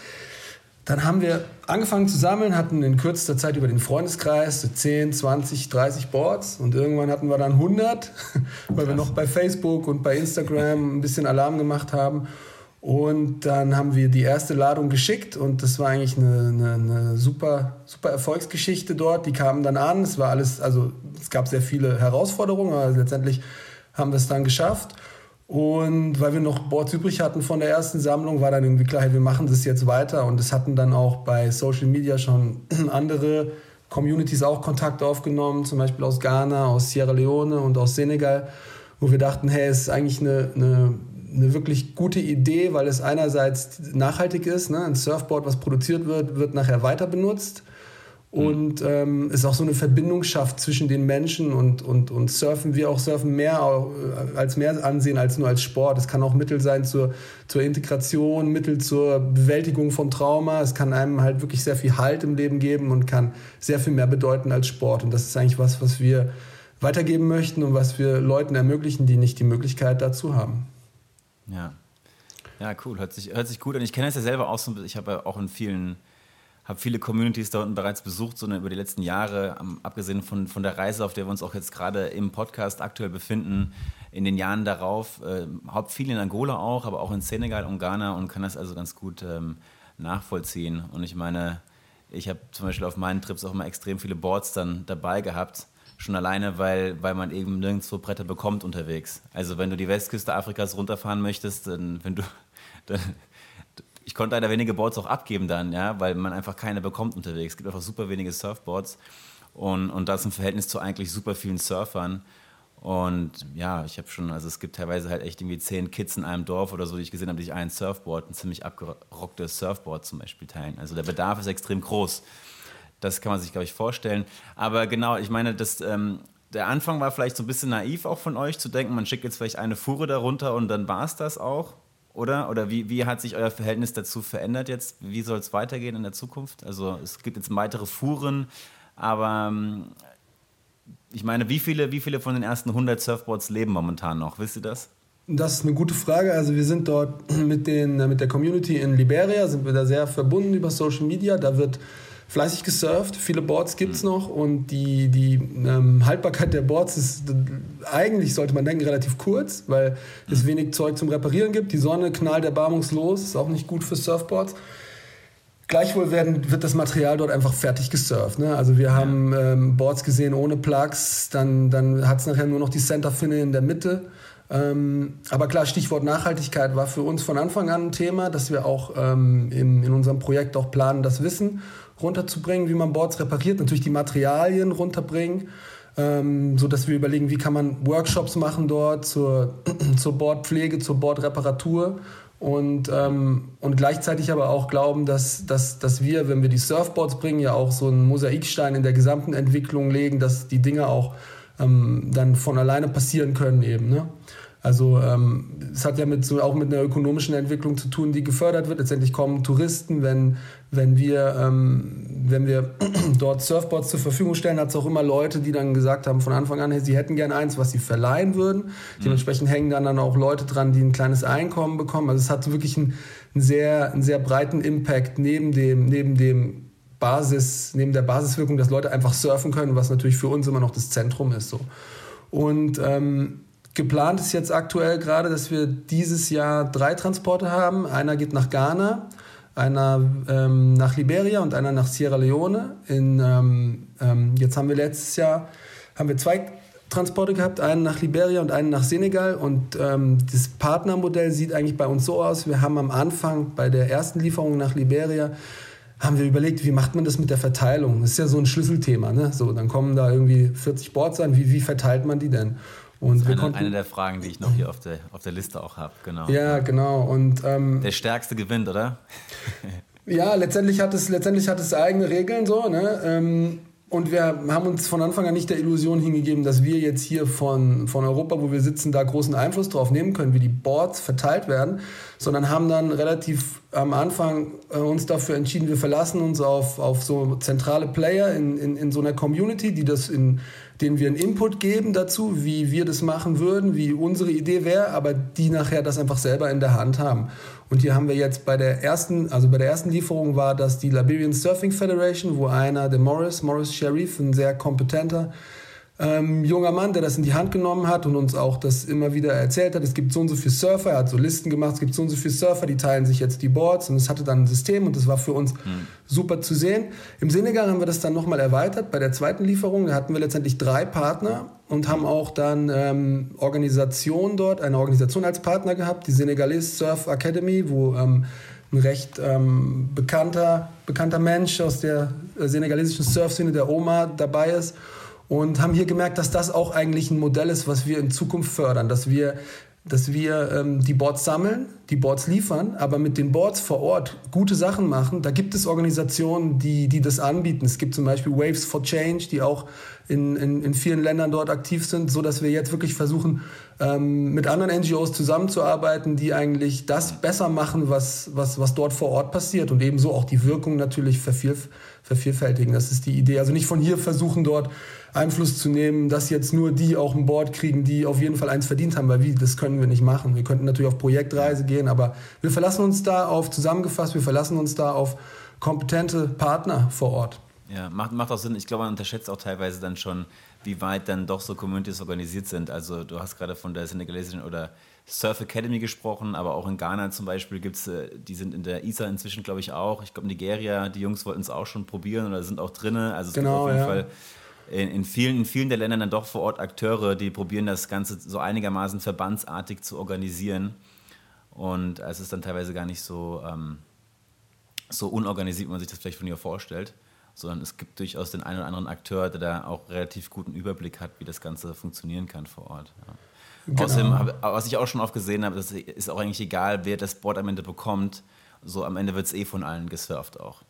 Dann haben wir angefangen zu sammeln, hatten in kürzester Zeit über den Freundeskreis so 10, 20, 30 Boards und irgendwann hatten wir dann 100, weil wir noch bei Facebook und bei Instagram ein bisschen Alarm gemacht haben. Und dann haben wir die erste Ladung geschickt und das war eigentlich eine, eine, eine, super, super Erfolgsgeschichte dort. Die kamen dann an. Es war alles, also es gab sehr viele Herausforderungen, aber letztendlich haben wir es dann geschafft. Und weil wir noch Boards übrig hatten von der ersten Sammlung, war dann irgendwie klar, hey, wir machen das jetzt weiter. Und es hatten dann auch bei Social Media schon andere Communities auch Kontakt aufgenommen, zum Beispiel aus Ghana, aus Sierra Leone und aus Senegal, wo wir dachten, hey, es ist eigentlich eine, eine, eine wirklich gute Idee, weil es einerseits nachhaltig ist. Ne? Ein Surfboard, was produziert wird, wird nachher weiter benutzt und ähm, es auch so eine Verbindung schafft zwischen den Menschen und, und, und Surfen, wir auch Surfen mehr äh, als mehr ansehen als nur als Sport. Es kann auch Mittel sein zur, zur Integration, Mittel zur Bewältigung von Trauma. Es kann einem halt wirklich sehr viel Halt im Leben geben und kann sehr viel mehr bedeuten als Sport. Und das ist eigentlich was, was wir weitergeben möchten und was wir Leuten ermöglichen, die nicht die Möglichkeit dazu haben. Ja. Ja, cool. Hört sich, hört sich gut an. Ich kenne es ja selber auch so. Ich habe ja auch in vielen habe viele Communities da unten bereits besucht, sondern über die letzten Jahre, abgesehen von, von der Reise, auf der wir uns auch jetzt gerade im Podcast aktuell befinden, in den Jahren darauf, äh, haupt viel in Angola auch, aber auch in Senegal und Ghana und kann das also ganz gut ähm, nachvollziehen. Und ich meine, ich habe zum Beispiel auf meinen Trips auch immer extrem viele Boards dann dabei gehabt. Schon alleine, weil, weil man eben nirgendwo Bretter bekommt unterwegs. Also wenn du die Westküste Afrikas runterfahren möchtest, dann, wenn du, dann, ich konnte leider wenige Boards auch abgeben dann, ja, weil man einfach keine bekommt unterwegs. Es gibt einfach super wenige Surfboards und, und das im Verhältnis zu eigentlich super vielen Surfern. Und ja, ich habe schon, also es gibt teilweise halt echt irgendwie zehn Kids in einem Dorf oder so, die ich gesehen habe, die sich ein Surfboard, ein ziemlich abgerocktes Surfboard zum Beispiel teilen. Also der Bedarf ist extrem groß. Das kann man sich, glaube ich, vorstellen. Aber genau, ich meine, das, ähm, der Anfang war vielleicht so ein bisschen naiv auch von euch zu denken, man schickt jetzt vielleicht eine Fuhre darunter und dann war es das auch oder? Oder wie, wie hat sich euer Verhältnis dazu verändert jetzt? Wie soll es weitergehen in der Zukunft? Also es gibt jetzt weitere Fuhren, aber ähm, ich meine, wie viele, wie viele von den ersten 100 Surfboards leben momentan noch? Wisst ihr das? Das ist eine gute Frage. Also wir sind dort mit, den, mit der Community in Liberia, sind wir da sehr verbunden über Social Media. Da wird fleißig gesurft, viele Boards gibt es mhm. noch und die, die ähm, Haltbarkeit der Boards ist eigentlich, sollte man denken, relativ kurz, weil es mhm. wenig Zeug zum Reparieren gibt. Die Sonne knallt erbarmungslos, ist auch nicht gut für Surfboards. Gleichwohl werden, wird das Material dort einfach fertig gesurft. Ne? Also wir haben ähm, Boards gesehen ohne Plugs, dann, dann hat es nachher nur noch die Center-Finne in der Mitte. Ähm, aber klar, Stichwort Nachhaltigkeit war für uns von Anfang an ein Thema, dass wir auch ähm, in, in unserem Projekt auch planen, das Wissen runterzubringen, wie man Boards repariert, natürlich die Materialien runterbringen, ähm, so dass wir überlegen, wie kann man Workshops machen dort zur, zur Bordpflege, zur Bordreparatur und, ähm, und gleichzeitig aber auch glauben, dass, dass, dass wir, wenn wir die Surfboards bringen, ja auch so einen Mosaikstein in der gesamten Entwicklung legen, dass die Dinge auch ähm, dann von alleine passieren können eben. Ne? Also ähm, es hat ja mit so auch mit einer ökonomischen Entwicklung zu tun, die gefördert wird. Letztendlich kommen Touristen, wenn, wenn wir, ähm, wenn wir dort Surfboards zur Verfügung stellen, hat es auch immer Leute, die dann gesagt haben von Anfang an, hey, sie hätten gerne eins, was sie verleihen würden. Mhm. Dementsprechend hängen dann, dann auch Leute dran, die ein kleines Einkommen bekommen. Also es hat wirklich einen, einen sehr, einen sehr breiten Impact neben dem, neben dem Basis, neben der Basiswirkung, dass Leute einfach surfen können, was natürlich für uns immer noch das Zentrum ist. So. Und ähm, Geplant ist jetzt aktuell gerade, dass wir dieses Jahr drei Transporte haben. Einer geht nach Ghana, einer ähm, nach Liberia und einer nach Sierra Leone. In, ähm, ähm, jetzt haben wir letztes Jahr haben wir zwei Transporte gehabt, einen nach Liberia und einen nach Senegal. Und ähm, das Partnermodell sieht eigentlich bei uns so aus. Wir haben am Anfang bei der ersten Lieferung nach Liberia haben wir überlegt, wie macht man das mit der Verteilung? Das ist ja so ein Schlüsselthema. Ne? So, dann kommen da irgendwie 40 Boards an. Wie, wie verteilt man die denn? Und das ist eine, eine, der Fragen, die ich noch hier auf der, auf der Liste auch habe. Genau. Ja, genau. Und, ähm, der Stärkste gewinnt, oder? ja, letztendlich hat es, letztendlich hat es eigene Regeln so. Ne? Ähm, und wir haben uns von Anfang an nicht der Illusion hingegeben, dass wir jetzt hier von, von Europa, wo wir sitzen, da großen Einfluss drauf nehmen können, wie die Boards verteilt werden, sondern haben dann relativ am Anfang äh, uns dafür entschieden, wir verlassen uns auf, auf so zentrale Player in, in, in so einer Community, die das in denen wir einen Input geben dazu, wie wir das machen würden, wie unsere Idee wäre, aber die nachher das einfach selber in der Hand haben. Und hier haben wir jetzt bei der ersten, also bei der ersten Lieferung war das die Liberian Surfing Federation, wo einer, der Morris, Morris Sharif, ein sehr kompetenter ähm, junger Mann, der das in die Hand genommen hat und uns auch das immer wieder erzählt hat. Es gibt so und so viele Surfer, er hat so Listen gemacht, es gibt so und so viele Surfer, die teilen sich jetzt die Boards und es hatte dann ein System und das war für uns mhm. super zu sehen. Im Senegal haben wir das dann nochmal erweitert. Bei der zweiten Lieferung hatten wir letztendlich drei Partner und haben auch dann ähm, Organisation dort, eine Organisation als Partner gehabt, die Senegalese Surf Academy, wo ähm, ein recht ähm, bekannter, bekannter Mensch aus der äh, senegalesischen Surfszene, der Oma, dabei ist und haben hier gemerkt, dass das auch eigentlich ein Modell ist, was wir in Zukunft fördern, dass wir dass wir ähm, die Boards sammeln, die Boards liefern, aber mit den Boards vor Ort gute Sachen machen. Da gibt es Organisationen, die, die das anbieten. Es gibt zum Beispiel Waves for Change, die auch in, in, in vielen Ländern dort aktiv sind, so dass wir jetzt wirklich versuchen, ähm, mit anderen NGOs zusammenzuarbeiten, die eigentlich das besser machen, was, was, was dort vor Ort passiert und ebenso auch die Wirkung natürlich vervielf vervielfältigen. Das ist die Idee. Also nicht von hier versuchen, dort Einfluss zu nehmen, dass jetzt nur die auch ein Board kriegen, die auf jeden Fall eins verdient haben, weil wie, das können wir nicht machen. Wir könnten natürlich auf Projektreise gehen, aber wir verlassen uns da auf, zusammengefasst, wir verlassen uns da auf kompetente Partner vor Ort. Ja, macht, macht auch Sinn. Ich glaube, man unterschätzt auch teilweise dann schon, wie weit dann doch so Communities organisiert sind. Also du hast gerade von der senegalesischen oder Surf Academy gesprochen, aber auch in Ghana zum Beispiel gibt es, äh, die sind in der ISA inzwischen, glaube ich, auch. Ich glaube, Nigeria, die Jungs wollten es auch schon probieren oder sind auch drin. Also es genau, gibt auf jeden ja. Fall in, in, vielen, in vielen der Länder dann doch vor Ort Akteure, die probieren das Ganze so einigermaßen verbandsartig zu organisieren. Und es ist dann teilweise gar nicht so, ähm, so unorganisiert, wie man sich das vielleicht von hier vorstellt, sondern es gibt durchaus den einen oder anderen Akteur, der da auch relativ guten Überblick hat, wie das Ganze funktionieren kann vor Ort. Ja. Genau. Außerdem, was ich auch schon oft gesehen habe, das ist auch eigentlich egal, wer das Board am Ende bekommt. So am Ende wird es eh von allen gesurft auch.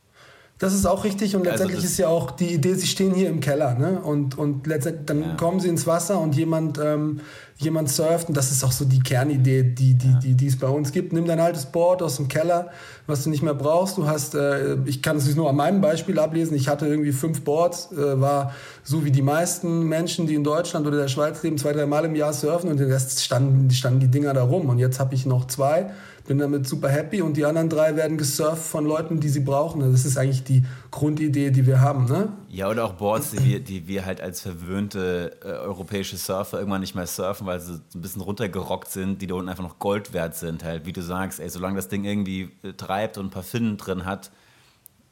Das ist auch richtig und also letztendlich also ist ja auch die Idee, sie stehen hier im Keller ne? und, und letztendlich dann ja. kommen sie ins Wasser und jemand, ähm, jemand surft und das ist auch so die Kernidee, die, die, ja. die, die es bei uns gibt. Nimm dein altes Board aus dem Keller, was du nicht mehr brauchst. Du hast, äh, ich kann es nur an meinem Beispiel ablesen, ich hatte irgendwie fünf Boards, äh, war so wie die meisten Menschen, die in Deutschland oder der Schweiz leben, zwei, drei Mal im Jahr surfen und den Rest standen, standen die Dinger da rum und jetzt habe ich noch zwei bin damit super happy und die anderen drei werden gesurft von Leuten, die sie brauchen. Das ist eigentlich die Grundidee, die wir haben. Ne? Ja, oder auch Boards, die wir, die wir halt als verwöhnte äh, europäische Surfer irgendwann nicht mehr surfen, weil sie ein bisschen runtergerockt sind, die da unten einfach noch Gold wert sind. Halt, wie du sagst, ey, solange das Ding irgendwie äh, treibt und ein paar Finnen drin hat,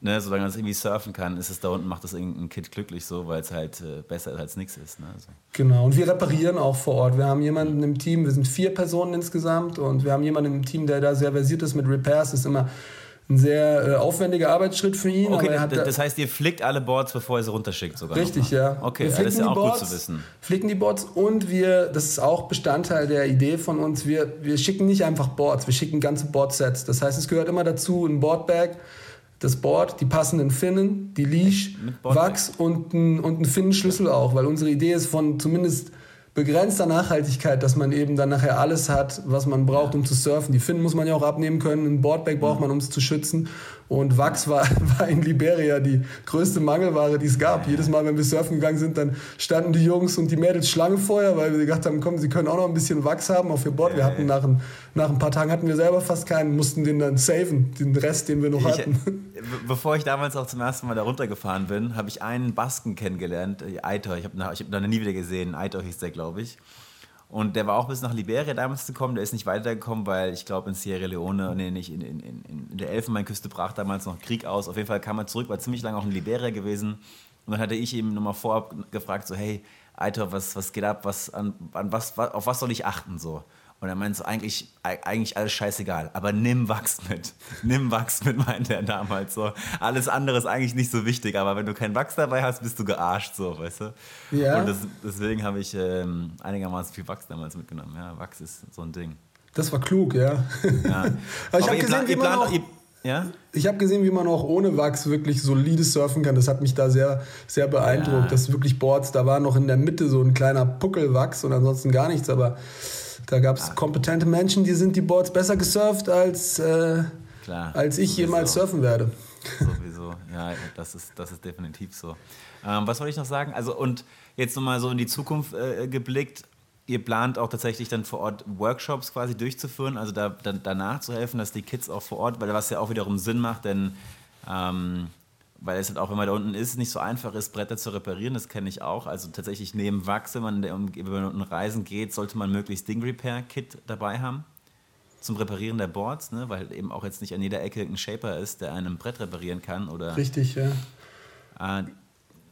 ne, solange man es irgendwie surfen kann, ist es da unten, macht das irgendein Kind glücklich so, weil es halt äh, besser ist als nichts ist. Ne? Also. Genau, und wir reparieren auch vor Ort. Wir haben jemanden im Team, wir sind vier Personen insgesamt und wir haben jemanden im Team, der da sehr versiert ist mit Repairs. Das ist immer ein sehr äh, aufwendiger Arbeitsschritt für ihn. Okay, das heißt, ihr flickt alle Boards, bevor ihr sie runterschickt sogar. Richtig, ja. Okay, das ist ja auch Boards, gut zu wissen. Flicken die Boards und wir, das ist auch Bestandteil der Idee von uns, wir, wir schicken nicht einfach Boards, wir schicken ganze Boardsets. Das heißt, es gehört immer dazu ein Boardbag, das Board, die passenden Finnen, die Leash, Wachs und ein, und ein Finnenschlüssel auch, weil unsere Idee ist von zumindest begrenzter Nachhaltigkeit, dass man eben dann nachher alles hat, was man braucht, um zu surfen. Die Finnen muss man ja auch abnehmen können, ein Boardbag braucht man, um es zu schützen. Und Wachs war, war in Liberia die größte Mangelware, die es gab. Jedes Mal, wenn wir surfen gegangen sind, dann standen die Jungs und die Mädels Schlange vorher, weil wir gedacht haben, komm, sie können auch noch ein bisschen Wachs haben auf ihr Board. Wir hatten nach ein, nach ein paar Tagen hatten wir selber fast keinen, mussten den dann saven, den Rest, den wir noch ich, hatten bevor ich damals auch zum ersten Mal da runtergefahren bin, habe ich einen Basken kennengelernt, äh, Aitor. Ich habe ich hab ihn nie wieder gesehen. Aitor hieß der, glaube ich. Und der war auch bis nach Liberia damals zu kommen. Der ist nicht weitergekommen, weil ich glaube in Sierra Leone, nee, nicht in, in, in, in der Elfenbeinküste brach damals noch Krieg aus. Auf jeden Fall kam er zurück, war ziemlich lange auch in Liberia gewesen. Und dann hatte ich ihm nochmal vorab gefragt, so hey, Aitor, was, was geht ab? Was, an, an was, auf was soll ich achten? So. Und er meinte so, eigentlich, eigentlich alles scheißegal, aber nimm Wachs mit. Nimm Wachs mit, meinte er damals so. Alles andere ist eigentlich nicht so wichtig, aber wenn du kein Wachs dabei hast, bist du gearscht, so, weißt du? Ja. Und das, deswegen habe ich ähm, einigermaßen viel Wachs damals mitgenommen. Ja, Wachs ist so ein Ding. Das war klug, ja. ja. aber ich habe gesehen, wie man auch, ja? Ich habe gesehen, wie man auch ohne Wachs wirklich solide surfen kann. Das hat mich da sehr, sehr beeindruckt. Ja. Das wirklich Boards, da war noch in der Mitte so ein kleiner Puckelwachs und ansonsten gar nichts, aber da gab es kompetente Menschen, die sind die Boards besser gesurft, als, äh, als ich Sowieso. jemals surfen werde. Sowieso. Ja, das ist, das ist definitiv so. Ähm, was wollte ich noch sagen? Also, und jetzt nochmal so in die Zukunft äh, geblickt. Ihr plant auch tatsächlich dann vor Ort Workshops quasi durchzuführen, also da, da, danach zu helfen, dass die Kids auch vor Ort, weil was ja auch wiederum Sinn macht, denn ähm, weil es halt auch, wenn man da unten ist, nicht so einfach ist, Bretter zu reparieren, das kenne ich auch. Also tatsächlich neben Wachs, wenn man, wenn man unten reisen geht, sollte man möglichst Ding Repair Kit dabei haben zum Reparieren der Boards, ne? weil eben auch jetzt nicht an jeder Ecke ein Shaper ist, der einem Brett reparieren kann. Oder, Richtig, ja. Äh,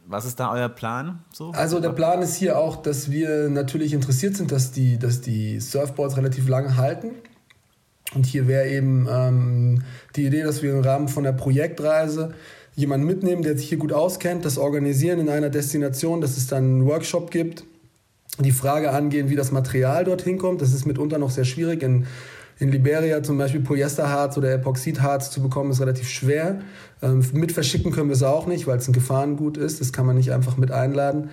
was ist da euer Plan? So? Also der Plan ist hier auch, dass wir natürlich interessiert sind, dass die, dass die Surfboards relativ lange halten. Und hier wäre eben ähm, die Idee, dass wir im Rahmen von der Projektreise jemanden mitnehmen, der sich hier gut auskennt, das organisieren in einer Destination, dass es dann einen Workshop gibt, die Frage angehen, wie das Material dorthin kommt. Das ist mitunter noch sehr schwierig. In, in Liberia zum Beispiel Polyesterharz oder Epoxidharz zu bekommen, ist relativ schwer. Ähm, mit verschicken können wir es auch nicht, weil es ein Gefahrengut ist. Das kann man nicht einfach mit einladen.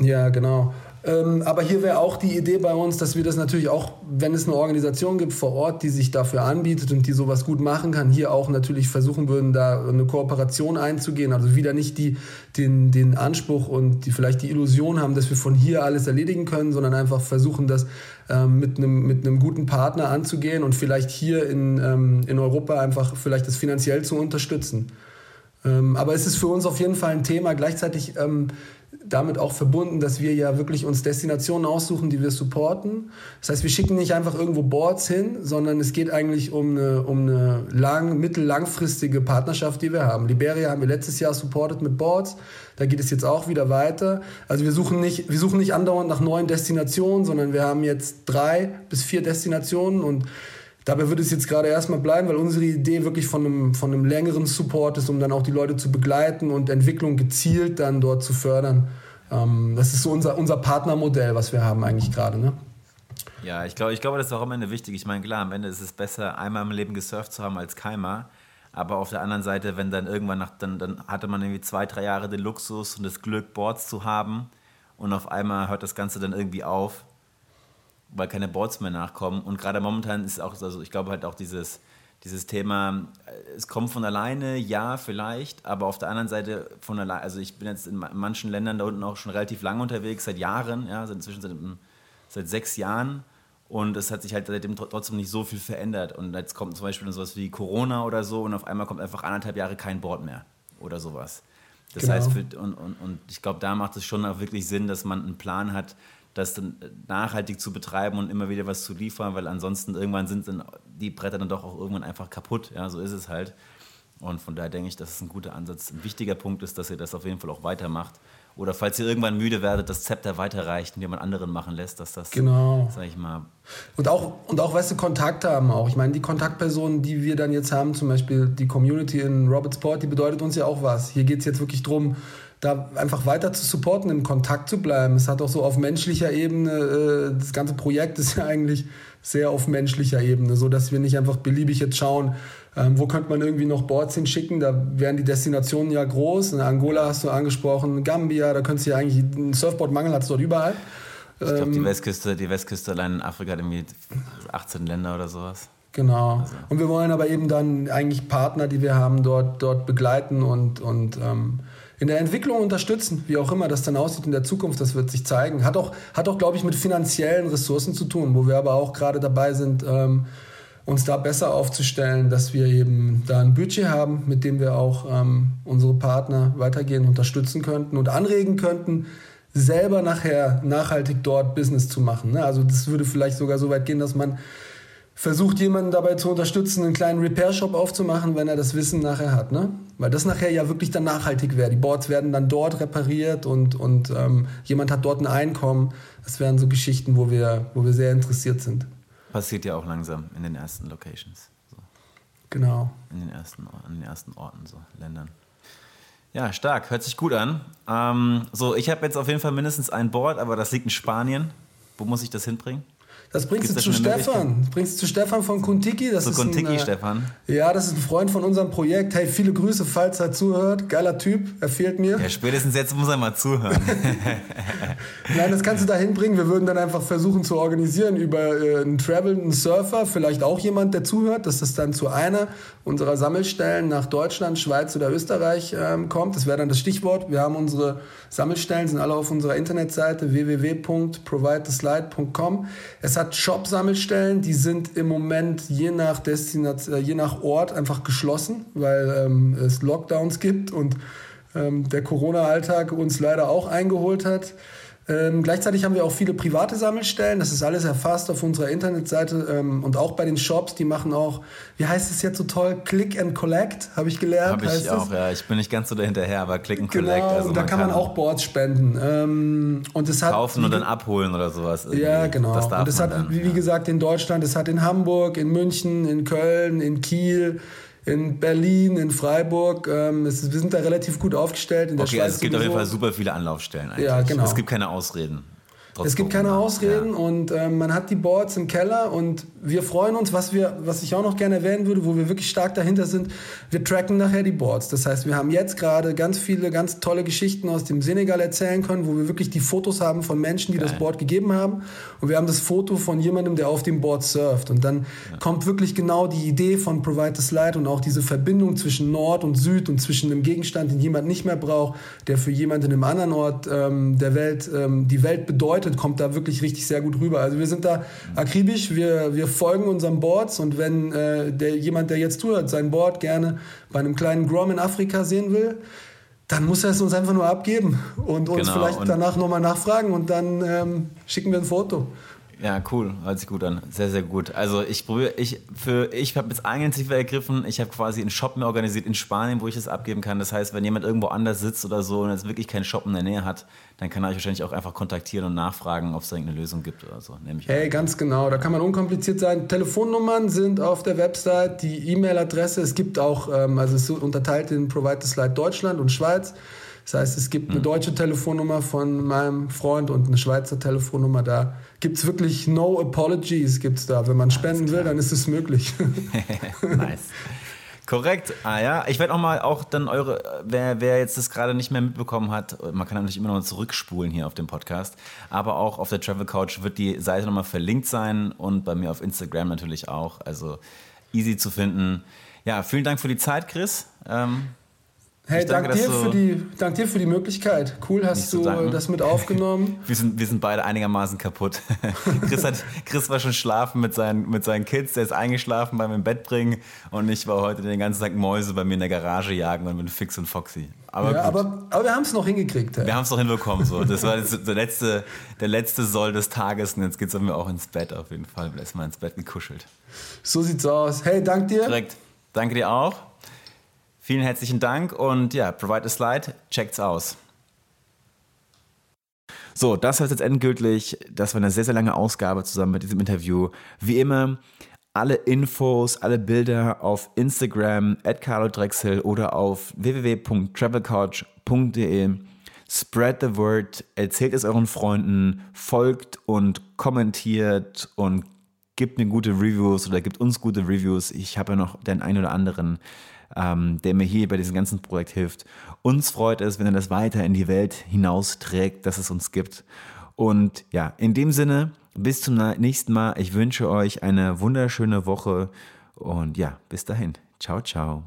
Ja, genau. Ähm, aber hier wäre auch die Idee bei uns, dass wir das natürlich auch, wenn es eine Organisation gibt vor Ort, die sich dafür anbietet und die sowas gut machen kann, hier auch natürlich versuchen würden, da eine Kooperation einzugehen. Also wieder nicht die, den, den Anspruch und die, vielleicht die Illusion haben, dass wir von hier alles erledigen können, sondern einfach versuchen, das ähm, mit, einem, mit einem guten Partner anzugehen und vielleicht hier in, ähm, in Europa einfach vielleicht das finanziell zu unterstützen. Ähm, aber es ist für uns auf jeden Fall ein Thema. Gleichzeitig ähm, damit auch verbunden, dass wir ja wirklich uns Destinationen aussuchen, die wir supporten. Das heißt, wir schicken nicht einfach irgendwo Boards hin, sondern es geht eigentlich um eine, um eine lang, mittel-langfristige Partnerschaft, die wir haben. Liberia haben wir letztes Jahr supportet mit Boards. Da geht es jetzt auch wieder weiter. Also wir suchen nicht, wir suchen nicht andauernd nach neuen Destinationen, sondern wir haben jetzt drei bis vier Destinationen und Dabei wird es jetzt gerade erstmal bleiben, weil unsere Idee wirklich von einem, von einem längeren Support ist, um dann auch die Leute zu begleiten und Entwicklung gezielt dann dort zu fördern. Ähm, das ist so unser, unser Partnermodell, was wir haben eigentlich gerade. Ne? Ja, ich glaube, ich glaube, das ist auch am Ende wichtig. Ich meine, klar, am Ende ist es besser, einmal im Leben gesurft zu haben als keinmal. Aber auf der anderen Seite, wenn dann irgendwann nach, dann, dann hatte man irgendwie zwei, drei Jahre den Luxus und das Glück, Boards zu haben und auf einmal hört das Ganze dann irgendwie auf weil keine Boards mehr nachkommen. Und gerade momentan ist auch, also ich glaube halt auch dieses, dieses Thema, äh, es kommt von alleine, ja, vielleicht, aber auf der anderen Seite von alleine, also ich bin jetzt in manchen Ländern da unten auch schon relativ lange unterwegs, seit Jahren, ja, inzwischen seit, seit sechs Jahren. Und es hat sich halt seitdem trotzdem nicht so viel verändert. Und jetzt kommt zum Beispiel sowas wie Corona oder so und auf einmal kommt einfach anderthalb Jahre kein Board mehr oder sowas. Das genau. heißt, für, und, und, und ich glaube, da macht es schon auch wirklich Sinn, dass man einen Plan hat, das dann nachhaltig zu betreiben und immer wieder was zu liefern, weil ansonsten irgendwann sind dann die Bretter dann doch auch irgendwann einfach kaputt. Ja, so ist es halt. Und von daher denke ich, dass es ein guter Ansatz, ein wichtiger Punkt ist, dass ihr das auf jeden Fall auch weitermacht. Oder falls ihr irgendwann müde werdet, das Zepter weiterreicht und jemand anderen machen lässt, dass das, genau. sag ich mal. Und auch, und auch, weißt du, Kontakt haben auch. Ich meine, die Kontaktpersonen, die wir dann jetzt haben, zum Beispiel die Community in Robertsport, die bedeutet uns ja auch was. Hier geht es jetzt wirklich darum, da einfach weiter zu supporten, im Kontakt zu bleiben. Es hat auch so auf menschlicher Ebene, äh, das ganze Projekt ist ja eigentlich sehr auf menschlicher Ebene, so dass wir nicht einfach beliebig jetzt schauen, ähm, wo könnte man irgendwie noch Boards hinschicken. Da wären die Destinationen ja groß. In Angola hast du angesprochen, Gambia, da könntest du ja eigentlich, einen Surfboardmangel hat es dort überall. Ich glaube, die ähm, Westküste, die Westküste allein in Afrika hat irgendwie 18 Länder oder sowas. Genau. Also. Und wir wollen aber eben dann eigentlich Partner, die wir haben, dort, dort begleiten und, und ähm, in der Entwicklung unterstützen, wie auch immer das dann aussieht in der Zukunft, das wird sich zeigen. Hat auch, hat auch glaube ich, mit finanziellen Ressourcen zu tun, wo wir aber auch gerade dabei sind, ähm, uns da besser aufzustellen, dass wir eben da ein Budget haben, mit dem wir auch ähm, unsere Partner weitergehend unterstützen könnten und anregen könnten, selber nachher nachhaltig dort Business zu machen. Ne? Also das würde vielleicht sogar so weit gehen, dass man versucht jemanden dabei zu unterstützen, einen kleinen Repair-Shop aufzumachen, wenn er das Wissen nachher hat. Ne? Weil das nachher ja wirklich dann nachhaltig wäre. Die Boards werden dann dort repariert und, und ähm, jemand hat dort ein Einkommen. Das wären so Geschichten, wo wir, wo wir sehr interessiert sind. Passiert ja auch langsam in den ersten Locations. So. Genau. In den ersten, in den ersten Orten, so Ländern. Ja, stark, hört sich gut an. Ähm, so, ich habe jetzt auf jeden Fall mindestens ein Board, aber das liegt in Spanien. Wo muss ich das hinbringen? Das bringst Gibt's du zu Stefan. Das bringst du zu Stefan von Kuntiki. Das So ist Kontiki, ein, äh, Stefan. Ja, das ist ein Freund von unserem Projekt. Hey, viele Grüße, falls er zuhört. Geiler Typ, er fehlt mir. Ja, spätestens jetzt muss er mal zuhören. Nein, das kannst du da hinbringen. Wir würden dann einfach versuchen zu organisieren über äh, einen Travel, einen Surfer, vielleicht auch jemand, der zuhört, dass das dann zu einer unserer Sammelstellen nach Deutschland, Schweiz oder Österreich ähm, kommt. Das wäre dann das Stichwort. Wir haben unsere Sammelstellen, sind alle auf unserer Internetseite www.providetheslide.com. Es hat Shop-Sammelstellen, die sind im Moment je nach Destination, je nach Ort einfach geschlossen, weil ähm, es Lockdowns gibt und ähm, der Corona-Alltag uns leider auch eingeholt hat. Ähm, gleichzeitig haben wir auch viele private Sammelstellen. Das ist alles erfasst auf unserer Internetseite ähm, und auch bei den Shops. Die machen auch, wie heißt es jetzt so toll? Click and Collect, habe ich gelernt. Habe ich heißt auch, es. ja. Ich bin nicht ganz so dahinterher, aber Click and Genau, Collect. Also und da kann man auch Boards spenden. Ähm, und es hat kaufen und dann abholen oder sowas. irgendwie. ja, genau. Das und es man hat, dann, wie ja. gesagt, in Deutschland, es hat in Hamburg, in München, in Köln, in Kiel, in Berlin, in Freiburg. Ähm, es wir sind da relativ gut aufgestellt. In der Okay, Schweiz also es gibt auf jeden sowieso. Fall super viele Anlaufstellen eigentlich. Ja, genau. Es gibt keine Ausreden. Es gibt keine. Ausreden und ähm, man hat die Boards im Keller und wir freuen uns, was wir, was ich auch noch gerne erwähnen würde, wo wir wirklich stark dahinter sind. Wir tracken nachher die Boards. Das heißt, wir haben jetzt gerade ganz viele, ganz tolle Geschichten aus dem Senegal erzählen können, wo wir wirklich die Fotos haben von Menschen, die das Board gegeben haben. Und wir haben das Foto von jemandem, der auf dem Board surft. Und dann kommt wirklich genau die Idee von Provide the Slide und auch diese Verbindung zwischen Nord und Süd und zwischen einem Gegenstand, den jemand nicht mehr braucht, der für jemanden in einem anderen Ort ähm, der Welt ähm, die Welt bedeutet, kommt da wirklich richtig sehr gut rüber. Also wir sind da akribisch, wir, wir folgen unseren Boards und wenn äh, der, jemand, der jetzt zuhört, sein Board gerne bei einem kleinen Grom in Afrika sehen will, dann muss er es uns einfach nur abgeben und uns Genau, vielleicht und- danach nochmal nachfragen und dann ähm, schicken wir ein Foto. Ja, cool. Hört sich gut an. Sehr, sehr gut. Also ich probiere, ich für, ich habe jetzt einen Ziffer ergriffen. Ich habe quasi einen Shop mir organisiert in Spanien, wo ich das abgeben kann. Das heißt, wenn jemand irgendwo anders sitzt oder so und jetzt wirklich keinen Shop in der Nähe hat, dann kann er euch wahrscheinlich auch einfach kontaktieren und nachfragen, ob es da irgendeine Lösung gibt oder so. Nehme ich Hey, an. ganz genau. Da kann man unkompliziert sein. Telefonnummern sind auf der Website, die E-Mail-Adresse. Es gibt auch, ähm, also es ist unterteilt in Provide the Slide Deutschland und Schweiz. Das heißt, es gibt eine deutsche Telefonnummer von meinem Freund und eine Schweizer Telefonnummer. Da gibt es wirklich no apologies gibt's da. Wenn man spenden will, dann ist es möglich. nice. Korrekt. Ah ja, ich werde auch mal auch dann eure, wer, wer jetzt das gerade nicht mehr mitbekommen hat, man kann natürlich immer noch zurückspulen hier auf dem Podcast, aber auch auf der Travel Couch wird die Seite nochmal verlinkt sein und bei mir auf Instagram natürlich auch. Also easy zu finden. Ja, vielen Dank für die Zeit, Chris. Ähm, Hey, danke, dank, dir du- für die, dank dir für die Möglichkeit. Cool, hast du danken. das mit aufgenommen. wir, sind, wir sind beide einigermaßen kaputt. Chris, hat, Chris war schon schlafen mit seinen, mit seinen Kids, der ist eingeschlafen beim im Bett bringen und ich war heute den ganzen Tag Mäuse bei mir in der Garage jagen und bin fix und foxy. Aber Ja, aber, aber wir haben es noch hingekriegt. Hey. Wir haben es doch hinbekommen. So. Das war jetzt der letzte, der letzte Soll des Tages und jetzt geht es mir auch ins Bett auf jeden Fall. Erstmal ins Bett gekuschelt. So sieht's aus. Hey, dank dir. Korrekt. Danke dir auch. Vielen herzlichen Dank und ja, provide a slide, checkt's aus. So, das war jetzt endgültig. Das war eine sehr, sehr lange Ausgabe zusammen mit diesem Interview. Wie immer, alle Infos, alle Bilder auf Instagram, at Carlo Drechsel oder auf www.travelcouch.de. Spread the word, erzählt es euren Freunden, folgt und kommentiert und gibt mir gute Reviews oder gibt uns gute Reviews. Ich habe ja noch den einen oder anderen, ähm, der mir hier bei diesem ganzen Projekt hilft. Uns freut es, wenn er das weiter in die Welt hinausträgt, dass es uns gibt. Und ja, in dem Sinne, bis zum nächsten Mal. Ich wünsche euch eine wunderschöne Woche und ja, bis dahin. Ciao, ciao.